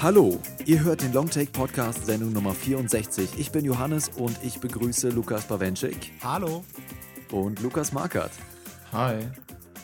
Hallo, ihr hört den Longtake Podcast Sendung Nummer 64. Ich bin Johannes und ich begrüße Lukas Bawenschik. Hallo. Und Lukas Markert. Hi.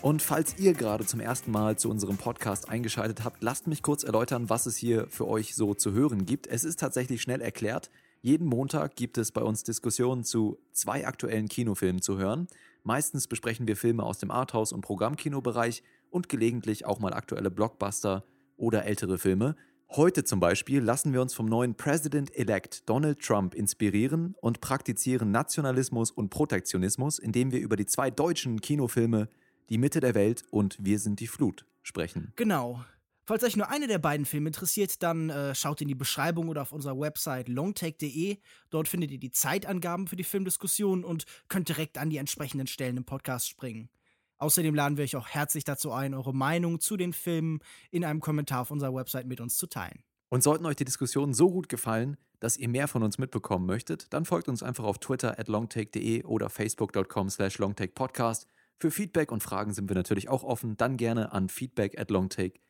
Und falls ihr gerade zum ersten Mal zu unserem Podcast eingeschaltet habt, lasst mich kurz erläutern, was es hier für euch so zu hören gibt. Es ist tatsächlich schnell erklärt. Jeden Montag gibt es bei uns Diskussionen zu zwei aktuellen Kinofilmen zu hören. Meistens besprechen wir Filme aus dem Arthouse- und Programmkinobereich und gelegentlich auch mal aktuelle Blockbuster oder ältere Filme. Heute zum Beispiel lassen wir uns vom neuen President-elect Donald Trump inspirieren und praktizieren Nationalismus und Protektionismus, indem wir über die zwei deutschen Kinofilme Die Mitte der Welt und Wir sind die Flut sprechen. Genau. Falls euch nur eine der beiden Filme interessiert, dann äh, schaut in die Beschreibung oder auf unserer Website longtake.de. Dort findet ihr die Zeitangaben für die Filmdiskussion und könnt direkt an die entsprechenden Stellen im Podcast springen. Außerdem laden wir euch auch herzlich dazu ein, eure Meinung zu den Filmen in einem Kommentar auf unserer Website mit uns zu teilen. Und sollten euch die Diskussionen so gut gefallen, dass ihr mehr von uns mitbekommen möchtet, dann folgt uns einfach auf Twitter at longtake.de oder facebook.com slash longtakepodcast. Für Feedback und Fragen sind wir natürlich auch offen, dann gerne an feedback at longtake.de.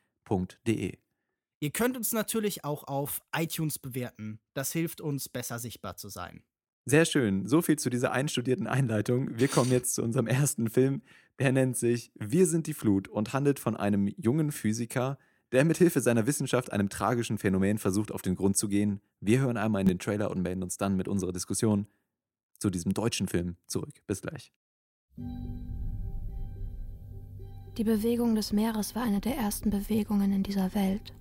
Ihr könnt uns natürlich auch auf iTunes bewerten. Das hilft uns, besser sichtbar zu sein. Sehr schön. So viel zu dieser einstudierten Einleitung. Wir kommen jetzt zu unserem ersten Film. Der nennt sich Wir sind die Flut und handelt von einem jungen Physiker, der mit Hilfe seiner Wissenschaft einem tragischen Phänomen versucht, auf den Grund zu gehen. Wir hören einmal in den Trailer und melden uns dann mit unserer Diskussion zu diesem deutschen Film zurück. Bis gleich. Die Bewegung des Meeres war eine der ersten Bewegungen in dieser Welt.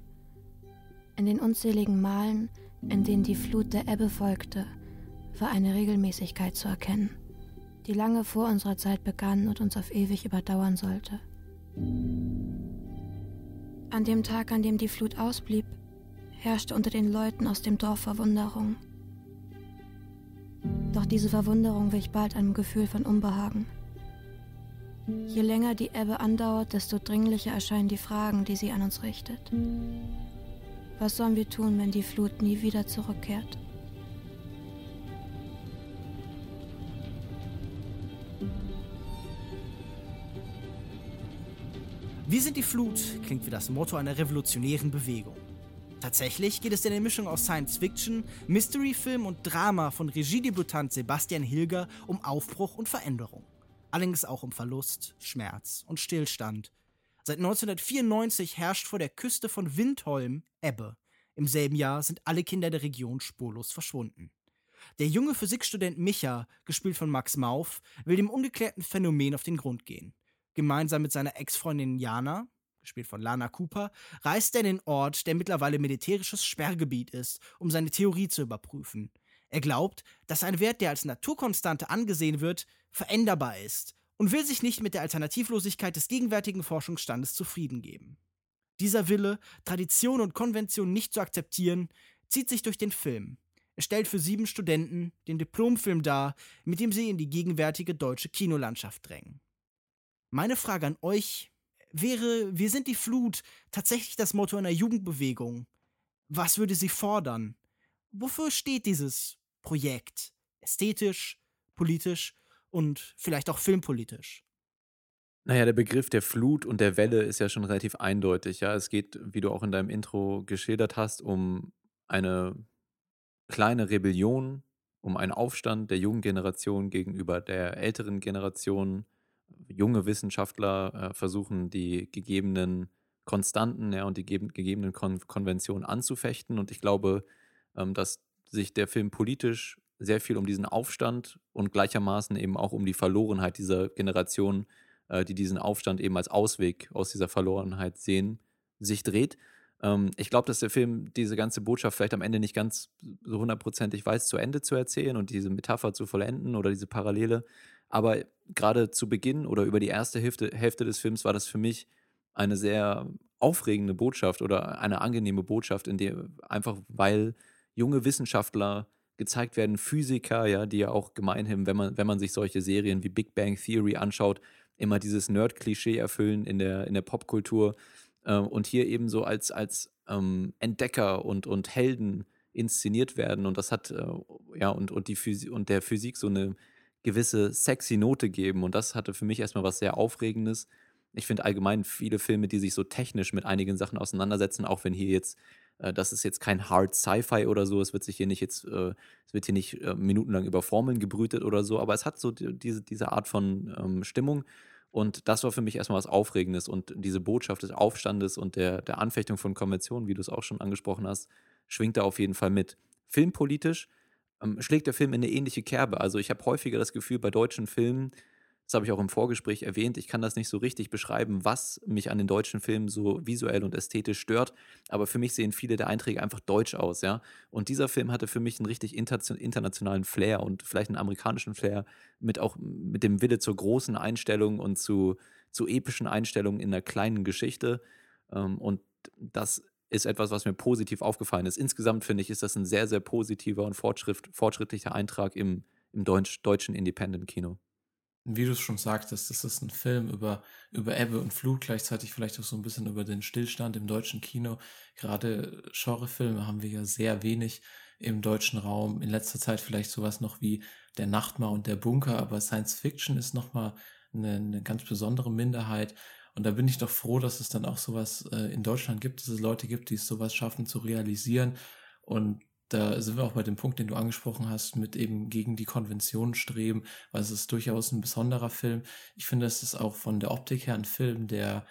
In den unzähligen Malen, in denen die Flut der Ebbe folgte, war eine Regelmäßigkeit zu erkennen, die lange vor unserer Zeit begann und uns auf ewig überdauern sollte. An dem Tag, an dem die Flut ausblieb, herrschte unter den Leuten aus dem Dorf Verwunderung. Doch diese Verwunderung wich bald einem Gefühl von Unbehagen. Je länger die Ebbe andauert, desto dringlicher erscheinen die Fragen, die sie an uns richtet. Was sollen wir tun, wenn die Flut nie wieder zurückkehrt? Wir sind die Flut klingt wie das Motto einer revolutionären Bewegung. Tatsächlich geht es in der Mischung aus Science Fiction, Mystery-Film und Drama von Regiedebütant Sebastian Hilger um Aufbruch und Veränderung. Allerdings auch um Verlust, Schmerz und Stillstand. Seit 1994 herrscht vor der Küste von Windholm Ebbe. Im selben Jahr sind alle Kinder der Region spurlos verschwunden. Der junge Physikstudent Micha, gespielt von Max Mauf, will dem ungeklärten Phänomen auf den Grund gehen. Gemeinsam mit seiner Ex-Freundin Jana, gespielt von Lana Cooper, reist er in den Ort, der mittlerweile militärisches Sperrgebiet ist, um seine Theorie zu überprüfen. Er glaubt, dass ein Wert, der als Naturkonstante angesehen wird, veränderbar ist und will sich nicht mit der Alternativlosigkeit des gegenwärtigen Forschungsstandes zufrieden geben. Dieser Wille, Tradition und Konvention nicht zu akzeptieren, zieht sich durch den Film. Er stellt für sieben Studenten den Diplomfilm dar, mit dem sie in die gegenwärtige deutsche Kinolandschaft drängen. Meine Frage an euch wäre, wir sind die Flut tatsächlich das Motto einer Jugendbewegung? Was würde sie fordern? Wofür steht dieses Projekt? Ästhetisch, politisch und vielleicht auch filmpolitisch? Naja, der Begriff der Flut und der Welle ist ja schon relativ eindeutig. Ja, es geht, wie du auch in deinem Intro geschildert hast, um eine kleine Rebellion, um einen Aufstand der jungen Generation gegenüber der älteren Generation junge Wissenschaftler äh, versuchen, die gegebenen Konstanten ja, und die gegebenen Kon Konventionen anzufechten. Und ich glaube, ähm, dass sich der Film politisch sehr viel um diesen Aufstand und gleichermaßen eben auch um die Verlorenheit dieser Generation, äh, die diesen Aufstand eben als Ausweg aus dieser Verlorenheit sehen, sich dreht. Ähm, ich glaube, dass der Film diese ganze Botschaft vielleicht am Ende nicht ganz so hundertprozentig weiß, zu Ende zu erzählen und diese Metapher zu vollenden oder diese Parallele. Aber gerade zu Beginn oder über die erste Hälfte, Hälfte des Films war das für mich eine sehr aufregende Botschaft oder eine angenehme Botschaft, in der einfach weil junge Wissenschaftler gezeigt werden, Physiker, ja, die ja auch gemeinhin, wenn man, wenn man sich solche Serien wie Big Bang Theory anschaut, immer dieses Nerd-Klischee erfüllen in der, in der Popkultur äh, und hier eben so als, als ähm, Entdecker und, und Helden inszeniert werden und das hat, äh, ja, und, und, die und der Physik so eine gewisse sexy Note geben und das hatte für mich erstmal was sehr Aufregendes. Ich finde allgemein viele Filme, die sich so technisch mit einigen Sachen auseinandersetzen, auch wenn hier jetzt das ist jetzt kein Hard Sci-Fi oder so. Es wird sich hier nicht jetzt, äh, es wird hier nicht äh, minutenlang über Formeln gebrütet oder so, aber es hat so die, diese, diese Art von ähm, Stimmung. Und das war für mich erstmal was Aufregendes. Und diese Botschaft des Aufstandes und der, der Anfechtung von Konventionen, wie du es auch schon angesprochen hast, schwingt da auf jeden Fall mit. Filmpolitisch ähm, schlägt der Film in eine ähnliche Kerbe. Also ich habe häufiger das Gefühl, bei deutschen Filmen, das habe ich auch im Vorgespräch erwähnt, ich kann das nicht so richtig beschreiben, was mich an den deutschen Filmen so visuell und ästhetisch stört, aber für mich sehen viele der Einträge einfach deutsch aus, ja. Und dieser Film hatte für mich einen richtig internationalen Flair und vielleicht einen amerikanischen Flair mit auch mit dem Wille zur großen Einstellung und zu, zu epischen Einstellungen in einer kleinen Geschichte. Ähm, und das ist etwas, was mir positiv aufgefallen ist. Insgesamt finde ich, ist das ein sehr, sehr positiver und fortschrittlicher Eintrag im, im Deutsch, deutschen Independent-Kino wie du es schon sagtest, das ist ein Film über, über Ebbe und Flut, gleichzeitig vielleicht auch so ein bisschen über den Stillstand im deutschen Kino. Gerade Genrefilme haben wir ja sehr wenig im deutschen Raum. In letzter Zeit vielleicht sowas noch wie Der Nachtmar und der Bunker, aber Science Fiction ist nochmal eine, eine ganz besondere Minderheit. Und da bin ich doch froh, dass es dann auch sowas äh, in Deutschland gibt, dass es Leute gibt, die es sowas schaffen zu realisieren. Und da sind wir auch bei dem Punkt, den du angesprochen hast, mit eben gegen die Konvention streben, weil es ist durchaus ein besonderer Film. Ich finde, es ist auch von der Optik her ein Film, der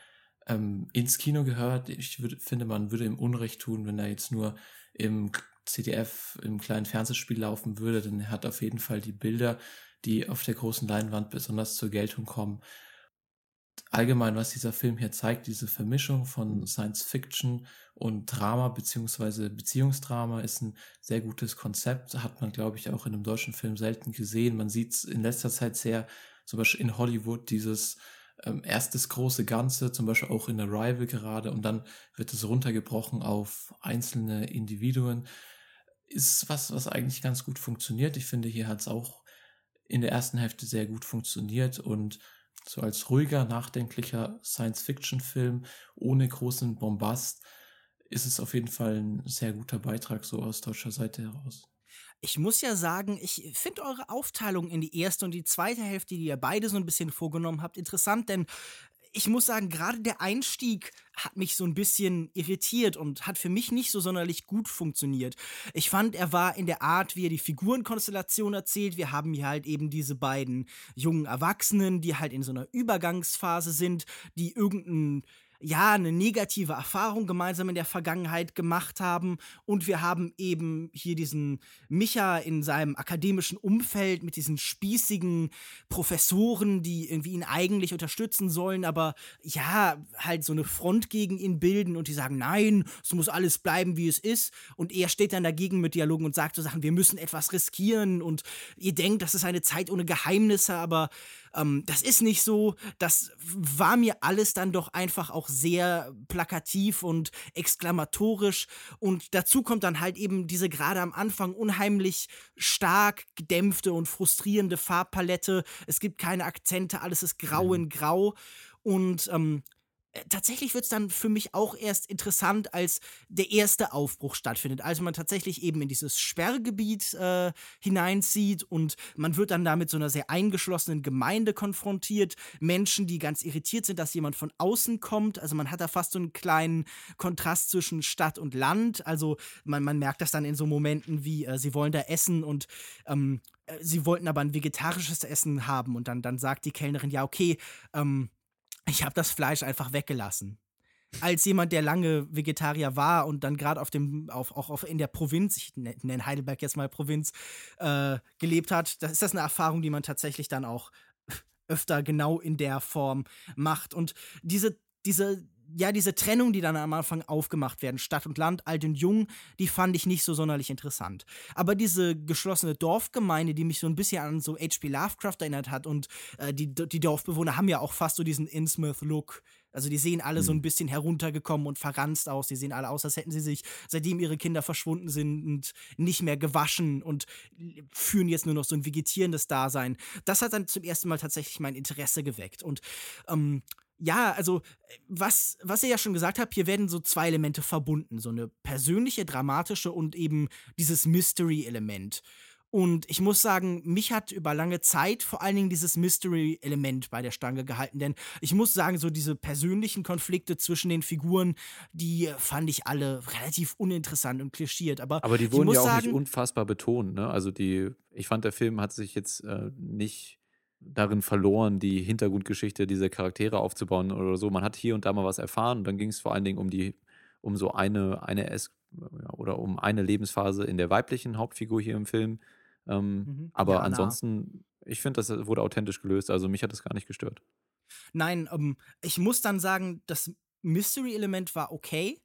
ähm, ins Kino gehört. Ich würd, finde, man würde ihm Unrecht tun, wenn er jetzt nur im CDF, im kleinen Fernsehspiel laufen würde, denn er hat auf jeden Fall die Bilder, die auf der großen Leinwand besonders zur Geltung kommen allgemein, was dieser Film hier zeigt, diese Vermischung von Science Fiction und Drama beziehungsweise Beziehungsdrama ist ein sehr gutes Konzept. Hat man, glaube ich, auch in einem deutschen Film selten gesehen. Man sieht es in letzter Zeit sehr, zum Beispiel in Hollywood, dieses ähm, erstes große Ganze, zum Beispiel auch in Arrival gerade, und dann wird es runtergebrochen auf einzelne Individuen. Ist was, was eigentlich ganz gut funktioniert. Ich finde, hier hat es auch in der ersten Hälfte sehr gut funktioniert und so als ruhiger, nachdenklicher Science-Fiction-Film ohne großen Bombast ist es auf jeden Fall ein sehr guter Beitrag so aus deutscher Seite heraus. Ich muss ja sagen, ich finde eure Aufteilung in die erste und die zweite Hälfte, die ihr beide so ein bisschen vorgenommen habt, interessant, denn ich muss sagen, gerade der Einstieg hat mich so ein bisschen irritiert und hat für mich nicht so sonderlich gut funktioniert. Ich fand, er war in der Art, wie er die Figurenkonstellation erzählt. Wir haben hier halt eben diese beiden jungen Erwachsenen, die halt in so einer Übergangsphase sind, die irgendeinen ja, eine negative Erfahrung gemeinsam in der Vergangenheit gemacht haben. Und wir haben eben hier diesen Micha in seinem akademischen Umfeld mit diesen spießigen Professoren, die irgendwie ihn eigentlich unterstützen sollen, aber ja, halt so eine Front gegen ihn bilden und die sagen, nein, es muss alles bleiben, wie es ist. Und er steht dann dagegen mit Dialogen und sagt so Sachen, wir müssen etwas riskieren und ihr denkt, das ist eine Zeit ohne Geheimnisse, aber ähm, das ist nicht so. Das war mir alles dann doch einfach auch sehr plakativ und exklamatorisch. Und dazu kommt dann halt eben diese gerade am Anfang unheimlich stark gedämpfte und frustrierende Farbpalette. Es gibt keine Akzente, alles ist grau mhm. in grau. Und ähm, äh, tatsächlich wird es dann für mich auch erst interessant, als der erste Aufbruch stattfindet. Also man tatsächlich eben in dieses Sperrgebiet äh, hineinzieht und man wird dann da mit so einer sehr eingeschlossenen Gemeinde konfrontiert. Menschen, die ganz irritiert sind, dass jemand von außen kommt. Also man hat da fast so einen kleinen Kontrast zwischen Stadt und Land. Also man, man merkt das dann in so Momenten wie, äh, sie wollen da essen und ähm, äh, sie wollten aber ein vegetarisches Essen haben und dann, dann sagt die Kellnerin, ja, okay, ähm, ich habe das Fleisch einfach weggelassen. Als jemand, der lange Vegetarier war und dann gerade auf dem, auf, auch auf, in der Provinz, ich nenne Heidelberg jetzt mal Provinz, äh, gelebt hat, das ist das eine Erfahrung, die man tatsächlich dann auch öfter genau in der Form macht. Und diese, diese ja, diese Trennung, die dann am Anfang aufgemacht werden, Stadt und Land, alt und jung, die fand ich nicht so sonderlich interessant. Aber diese geschlossene Dorfgemeinde, die mich so ein bisschen an so H.P. Lovecraft erinnert hat und äh, die, die Dorfbewohner haben ja auch fast so diesen Innsmouth-Look. Also die sehen alle mhm. so ein bisschen heruntergekommen und verranzt aus. Die sehen alle aus, als hätten sie sich, seitdem ihre Kinder verschwunden sind, nicht mehr gewaschen und führen jetzt nur noch so ein vegetierendes Dasein. Das hat dann zum ersten Mal tatsächlich mein Interesse geweckt. Und ähm, ja, also was, was ihr ja schon gesagt habt, hier werden so zwei Elemente verbunden. So eine persönliche, dramatische und eben dieses Mystery-Element. Und ich muss sagen, mich hat über lange Zeit vor allen Dingen dieses Mystery-Element bei der Stange gehalten. Denn ich muss sagen, so diese persönlichen Konflikte zwischen den Figuren, die fand ich alle relativ uninteressant und klischiert. Aber, Aber die wurden ja auch sagen, nicht unfassbar betont. Ne? Also die, ich fand, der Film hat sich jetzt äh, nicht darin verloren, die Hintergrundgeschichte dieser Charaktere aufzubauen oder so. Man hat hier und da mal was erfahren und dann ging es vor allen Dingen um die, um so eine, eine es oder um eine Lebensphase in der weiblichen Hauptfigur hier im Film. Ähm, mhm. Aber ja, ansonsten, ich finde, das wurde authentisch gelöst. Also mich hat das gar nicht gestört. Nein, ähm, ich muss dann sagen, das Mystery-Element war okay.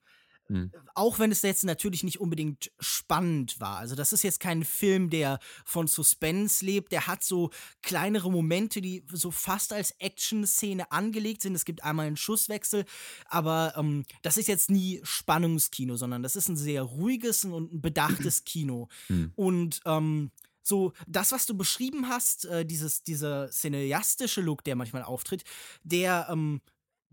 Mhm. Auch wenn es jetzt natürlich nicht unbedingt spannend war. Also, das ist jetzt kein Film, der von Suspense lebt. Der hat so kleinere Momente, die so fast als Action-Szene angelegt sind. Es gibt einmal einen Schusswechsel, aber ähm, das ist jetzt nie Spannungskino, sondern das ist ein sehr ruhiges und ein bedachtes Kino. Mhm. Und ähm, so das, was du beschrieben hast, äh, dieses, dieser cineastische Look, der manchmal auftritt, der ähm,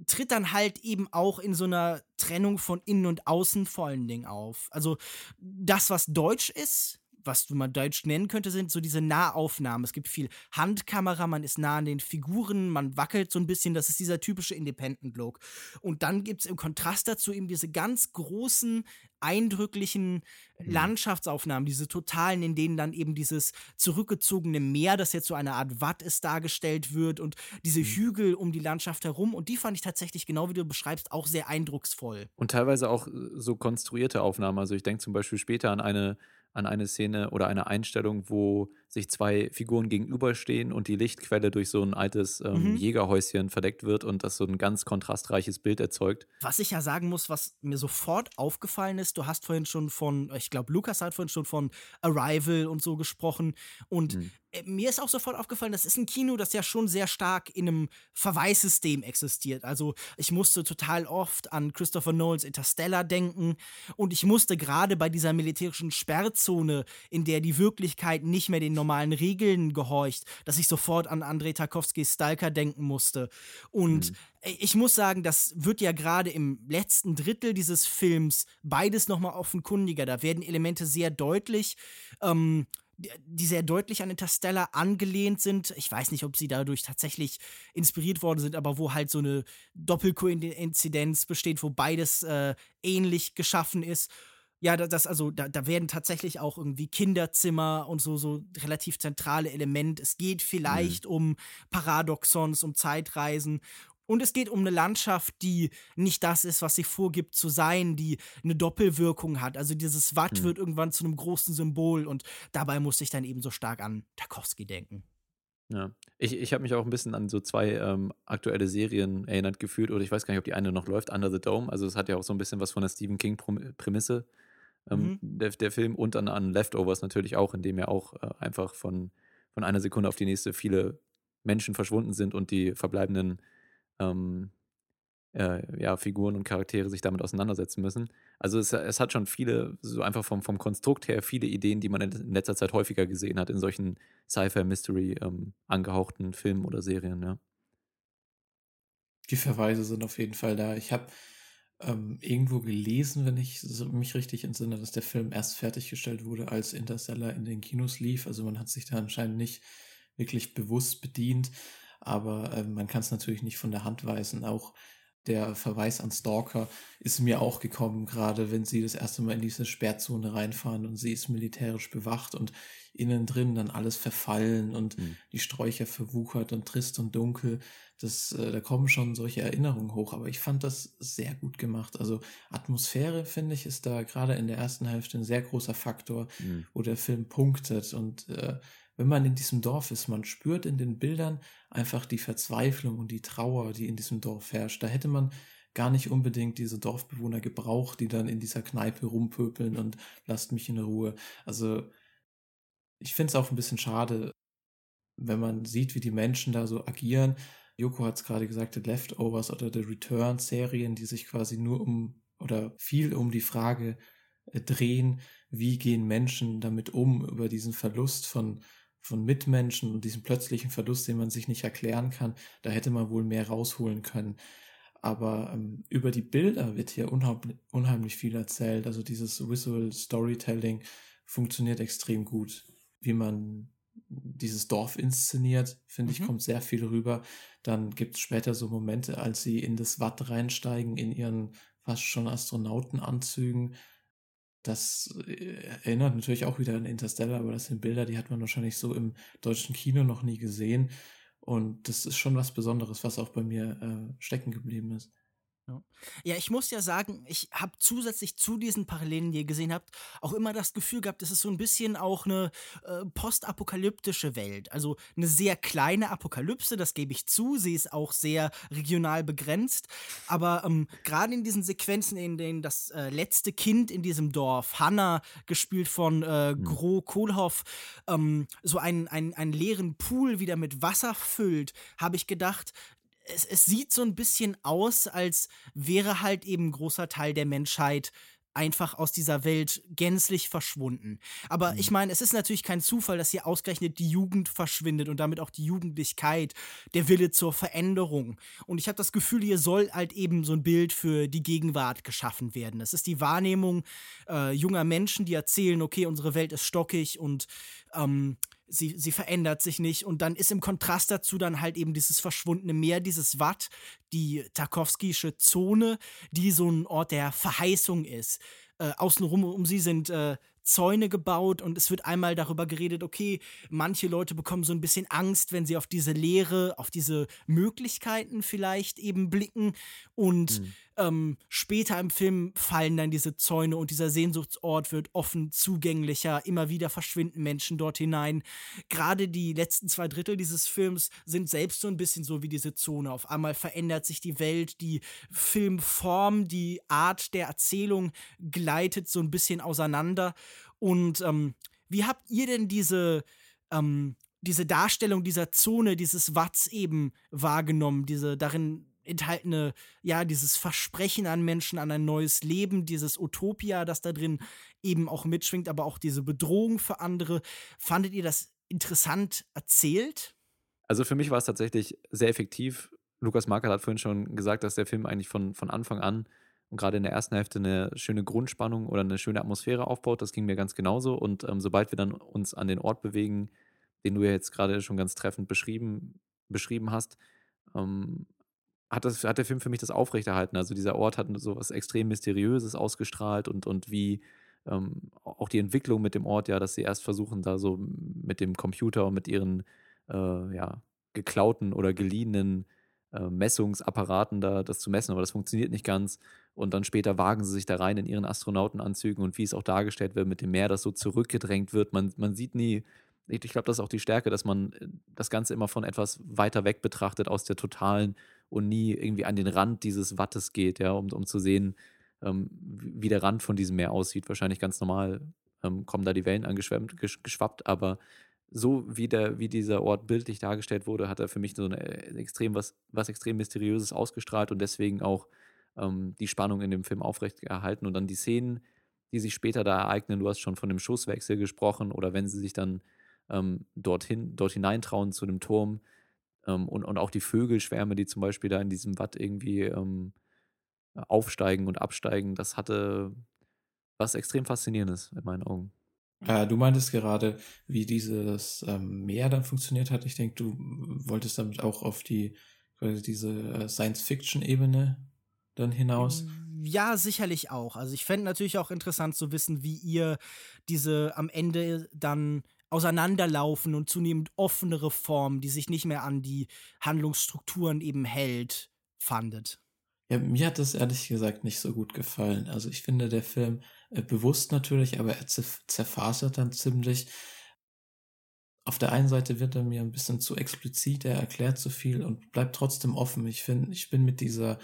tritt dann halt eben auch in so einer Trennung von innen und außen vor allen Dingen auf. Also das, was deutsch ist, was du mal deutsch nennen könnte, sind so diese Nahaufnahmen. Es gibt viel Handkamera, man ist nah an den Figuren, man wackelt so ein bisschen. Das ist dieser typische Independent-Look. Und dann gibt es im Kontrast dazu eben diese ganz großen, eindrücklichen mhm. Landschaftsaufnahmen, diese totalen, in denen dann eben dieses zurückgezogene Meer, das jetzt so eine Art Watt ist, dargestellt wird und diese mhm. Hügel um die Landschaft herum. Und die fand ich tatsächlich, genau wie du beschreibst, auch sehr eindrucksvoll. Und teilweise auch äh, so konstruierte Aufnahmen. Also ich denke zum Beispiel später an eine an eine Szene oder eine Einstellung, wo sich zwei Figuren gegenüberstehen und die Lichtquelle durch so ein altes ähm, mhm. Jägerhäuschen verdeckt wird und das so ein ganz kontrastreiches Bild erzeugt. Was ich ja sagen muss, was mir sofort aufgefallen ist, du hast vorhin schon von, ich glaube, Lukas hat vorhin schon von Arrival und so gesprochen und mhm. Äh, mir ist auch sofort aufgefallen, das ist ein Kino, das ja schon sehr stark in einem Verweissystem existiert. Also ich musste total oft an Christopher Nolans Interstellar denken und ich musste gerade bei dieser militärischen Sperrzone, in der die Wirklichkeit nicht mehr den normalen Regeln gehorcht, dass ich sofort an Andrei Tarkovskis Stalker denken musste. Und mhm. ich muss sagen, das wird ja gerade im letzten Drittel dieses Films beides nochmal offenkundiger. Da werden Elemente sehr deutlich. Ähm, die sehr deutlich an Interstellar angelehnt sind. Ich weiß nicht, ob sie dadurch tatsächlich inspiriert worden sind, aber wo halt so eine Doppelkoinzidenz besteht, wo beides äh, ähnlich geschaffen ist. Ja, das, also, da, da werden tatsächlich auch irgendwie Kinderzimmer und so, so relativ zentrale Elemente. Es geht vielleicht mhm. um Paradoxons, um Zeitreisen. Und es geht um eine Landschaft, die nicht das ist, was sie vorgibt zu sein, die eine Doppelwirkung hat. Also dieses Watt hm. wird irgendwann zu einem großen Symbol und dabei musste ich dann eben so stark an Tarkovsky denken. Ja, ich, ich habe mich auch ein bisschen an so zwei ähm, aktuelle Serien erinnert gefühlt, oder ich weiß gar nicht, ob die eine noch läuft, Under the Dome. Also es hat ja auch so ein bisschen was von der Stephen King-Prämisse, ähm, mhm. der, der Film, und dann an Leftovers natürlich auch, in dem ja auch äh, einfach von, von einer Sekunde auf die nächste viele Menschen verschwunden sind und die verbleibenden ähm, äh, ja, Figuren und Charaktere sich damit auseinandersetzen müssen. Also es, es, hat schon viele, so einfach vom, vom Konstrukt her, viele Ideen, die man in letzter Zeit häufiger gesehen hat in solchen Sci-Fi-Mystery ähm, angehauchten Filmen oder Serien, ja. Die Verweise sind auf jeden Fall da. Ich habe ähm, irgendwo gelesen, wenn ich mich richtig entsinne, dass der Film erst fertiggestellt wurde, als Interstellar in den Kinos lief. Also man hat sich da anscheinend nicht wirklich bewusst bedient aber äh, man kann es natürlich nicht von der Hand weisen. Auch der Verweis an Stalker ist mir auch gekommen, gerade wenn sie das erste Mal in diese Sperrzone reinfahren und sie ist militärisch bewacht und innen drin dann alles verfallen und mhm. die Sträucher verwuchert und trist und dunkel. Das, äh, da kommen schon solche Erinnerungen hoch, aber ich fand das sehr gut gemacht. Also Atmosphäre, finde ich, ist da gerade in der ersten Hälfte ein sehr großer Faktor, mhm. wo der Film punktet und äh, wenn man in diesem Dorf ist, man spürt in den Bildern einfach die Verzweiflung und die Trauer, die in diesem Dorf herrscht. Da hätte man gar nicht unbedingt diese Dorfbewohner gebraucht, die dann in dieser Kneipe rumpöpeln und lasst mich in Ruhe. Also ich finde es auch ein bisschen schade, wenn man sieht, wie die Menschen da so agieren. Joko hat es gerade gesagt, die Leftovers oder The Return-Serien, die sich quasi nur um oder viel um die Frage äh, drehen, wie gehen Menschen damit um, über diesen Verlust von von Mitmenschen und diesem plötzlichen Verlust, den man sich nicht erklären kann, da hätte man wohl mehr rausholen können. Aber ähm, über die Bilder wird hier unheimlich, unheimlich viel erzählt. Also dieses Visual Storytelling funktioniert extrem gut. Wie man dieses Dorf inszeniert, finde mhm. ich, kommt sehr viel rüber. Dann gibt es später so Momente, als sie in das Watt reinsteigen, in ihren fast schon Astronautenanzügen. Das äh, erinnert natürlich auch wieder an Interstellar, aber das sind Bilder, die hat man wahrscheinlich so im deutschen Kino noch nie gesehen. Und das ist schon was Besonderes, was auch bei mir äh, stecken geblieben ist. Ja. ich muss ja sagen, ich habe zusätzlich zu diesen Parallelen, die ihr gesehen habt, auch immer das Gefühl gehabt, es ist so ein bisschen auch eine äh, postapokalyptische Welt. Also eine sehr kleine Apokalypse, das gebe ich zu. Sie ist auch sehr regional begrenzt. Aber ähm, gerade in diesen Sequenzen, in denen das äh, letzte Kind in diesem Dorf, Hannah, gespielt von äh, mhm. Gro Kohlhoff, ähm, so einen, einen, einen leeren Pool wieder mit Wasser füllt, habe ich gedacht, es, es sieht so ein bisschen aus, als wäre halt eben ein großer Teil der Menschheit einfach aus dieser Welt gänzlich verschwunden. Aber mhm. ich meine, es ist natürlich kein Zufall, dass hier ausgerechnet die Jugend verschwindet und damit auch die Jugendlichkeit, der Wille zur Veränderung. Und ich habe das Gefühl, hier soll halt eben so ein Bild für die Gegenwart geschaffen werden. Es ist die Wahrnehmung äh, junger Menschen, die erzählen, okay, unsere Welt ist stockig und ähm, sie, sie verändert sich nicht. Und dann ist im Kontrast dazu dann halt eben dieses verschwundene Meer, dieses Watt, die Tarkovskische Zone, die so ein Ort der Verheißung ist. Äh, außenrum um sie sind äh, Zäune gebaut und es wird einmal darüber geredet, okay, manche Leute bekommen so ein bisschen Angst, wenn sie auf diese Leere, auf diese Möglichkeiten vielleicht eben blicken und mhm. Ähm, später im Film fallen dann diese Zäune und dieser Sehnsuchtsort wird offen zugänglicher, immer wieder verschwinden Menschen dort hinein. Gerade die letzten zwei Drittel dieses Films sind selbst so ein bisschen so wie diese Zone. Auf einmal verändert sich die Welt, die Filmform, die Art der Erzählung gleitet so ein bisschen auseinander und ähm, wie habt ihr denn diese, ähm, diese Darstellung dieser Zone, dieses Watts eben wahrgenommen, diese darin enthaltene, ja, dieses Versprechen an Menschen, an ein neues Leben, dieses Utopia, das da drin eben auch mitschwingt, aber auch diese Bedrohung für andere. Fandet ihr das interessant erzählt? Also für mich war es tatsächlich sehr effektiv. Lukas Marker hat vorhin schon gesagt, dass der Film eigentlich von, von Anfang an und gerade in der ersten Hälfte eine schöne Grundspannung oder eine schöne Atmosphäre aufbaut. Das ging mir ganz genauso. Und ähm, sobald wir dann uns an den Ort bewegen, den du ja jetzt gerade schon ganz treffend beschrieben, beschrieben hast, ähm, hat, das, hat der Film für mich das aufrechterhalten. Also dieser Ort hat so was extrem Mysteriöses ausgestrahlt und, und wie ähm, auch die Entwicklung mit dem Ort, ja, dass sie erst versuchen, da so mit dem Computer und mit ihren äh, ja, geklauten oder geliehenen äh, Messungsapparaten da das zu messen, aber das funktioniert nicht ganz. Und dann später wagen sie sich da rein in ihren Astronautenanzügen und wie es auch dargestellt wird mit dem Meer, das so zurückgedrängt wird. Man, man sieht nie, ich, glaube, das ist auch die Stärke, dass man äh, das Ganze immer von etwas weiter weg betrachtet aus der totalen und nie irgendwie an den Rand dieses Wattes geht, ja, um, um zu sehen, ähm, wie der Rand von diesem Meer aussieht. Wahrscheinlich ganz normal ähm, kommen da die Wellen angeschwemmt, geschwappt, aber so wie, der, wie dieser Ort bildlich dargestellt wurde, hat er für mich so eine äh, extrem was, was extrem Mysteriöses ausgestrahlt und deswegen auch ähm, die Spannung in dem Film aufrecht erhalten. Und dann die Szenen, die sich später da ereignen, du hast schon von dem Schusswechsel gesprochen, oder wenn sie sich dann ähm, dorthin, dort hineintrauen zu dem Turm ähm, und, und auch die Vögelschwärme, die zum Beispiel da in diesem Watt irgendwie ähm, aufsteigen und absteigen, das hatte was extrem Faszinierendes in meinen Augen. Äh, du meintest gerade, wie dieses ähm, Meer dann funktioniert hat. Ich denke, du wolltest damit auch auf die quasi diese äh, Science-Fiction-Ebene dann hinaus. Ja, sicherlich auch. Also ich fände natürlich auch interessant zu wissen, wie ihr diese am Ende dann auseinanderlaufen und zunehmend offenere Form, die sich nicht mehr an die Handlungsstrukturen eben hält, fandet. Ja, mir hat das ehrlich gesagt nicht so gut gefallen. Also ich finde, der Film äh, bewusst natürlich, aber er zerfasert dann ziemlich. Auf der einen Seite wird er mir ein bisschen zu explizit, er erklärt zu viel und bleibt trotzdem offen. Ich finde, ich bin mit dieser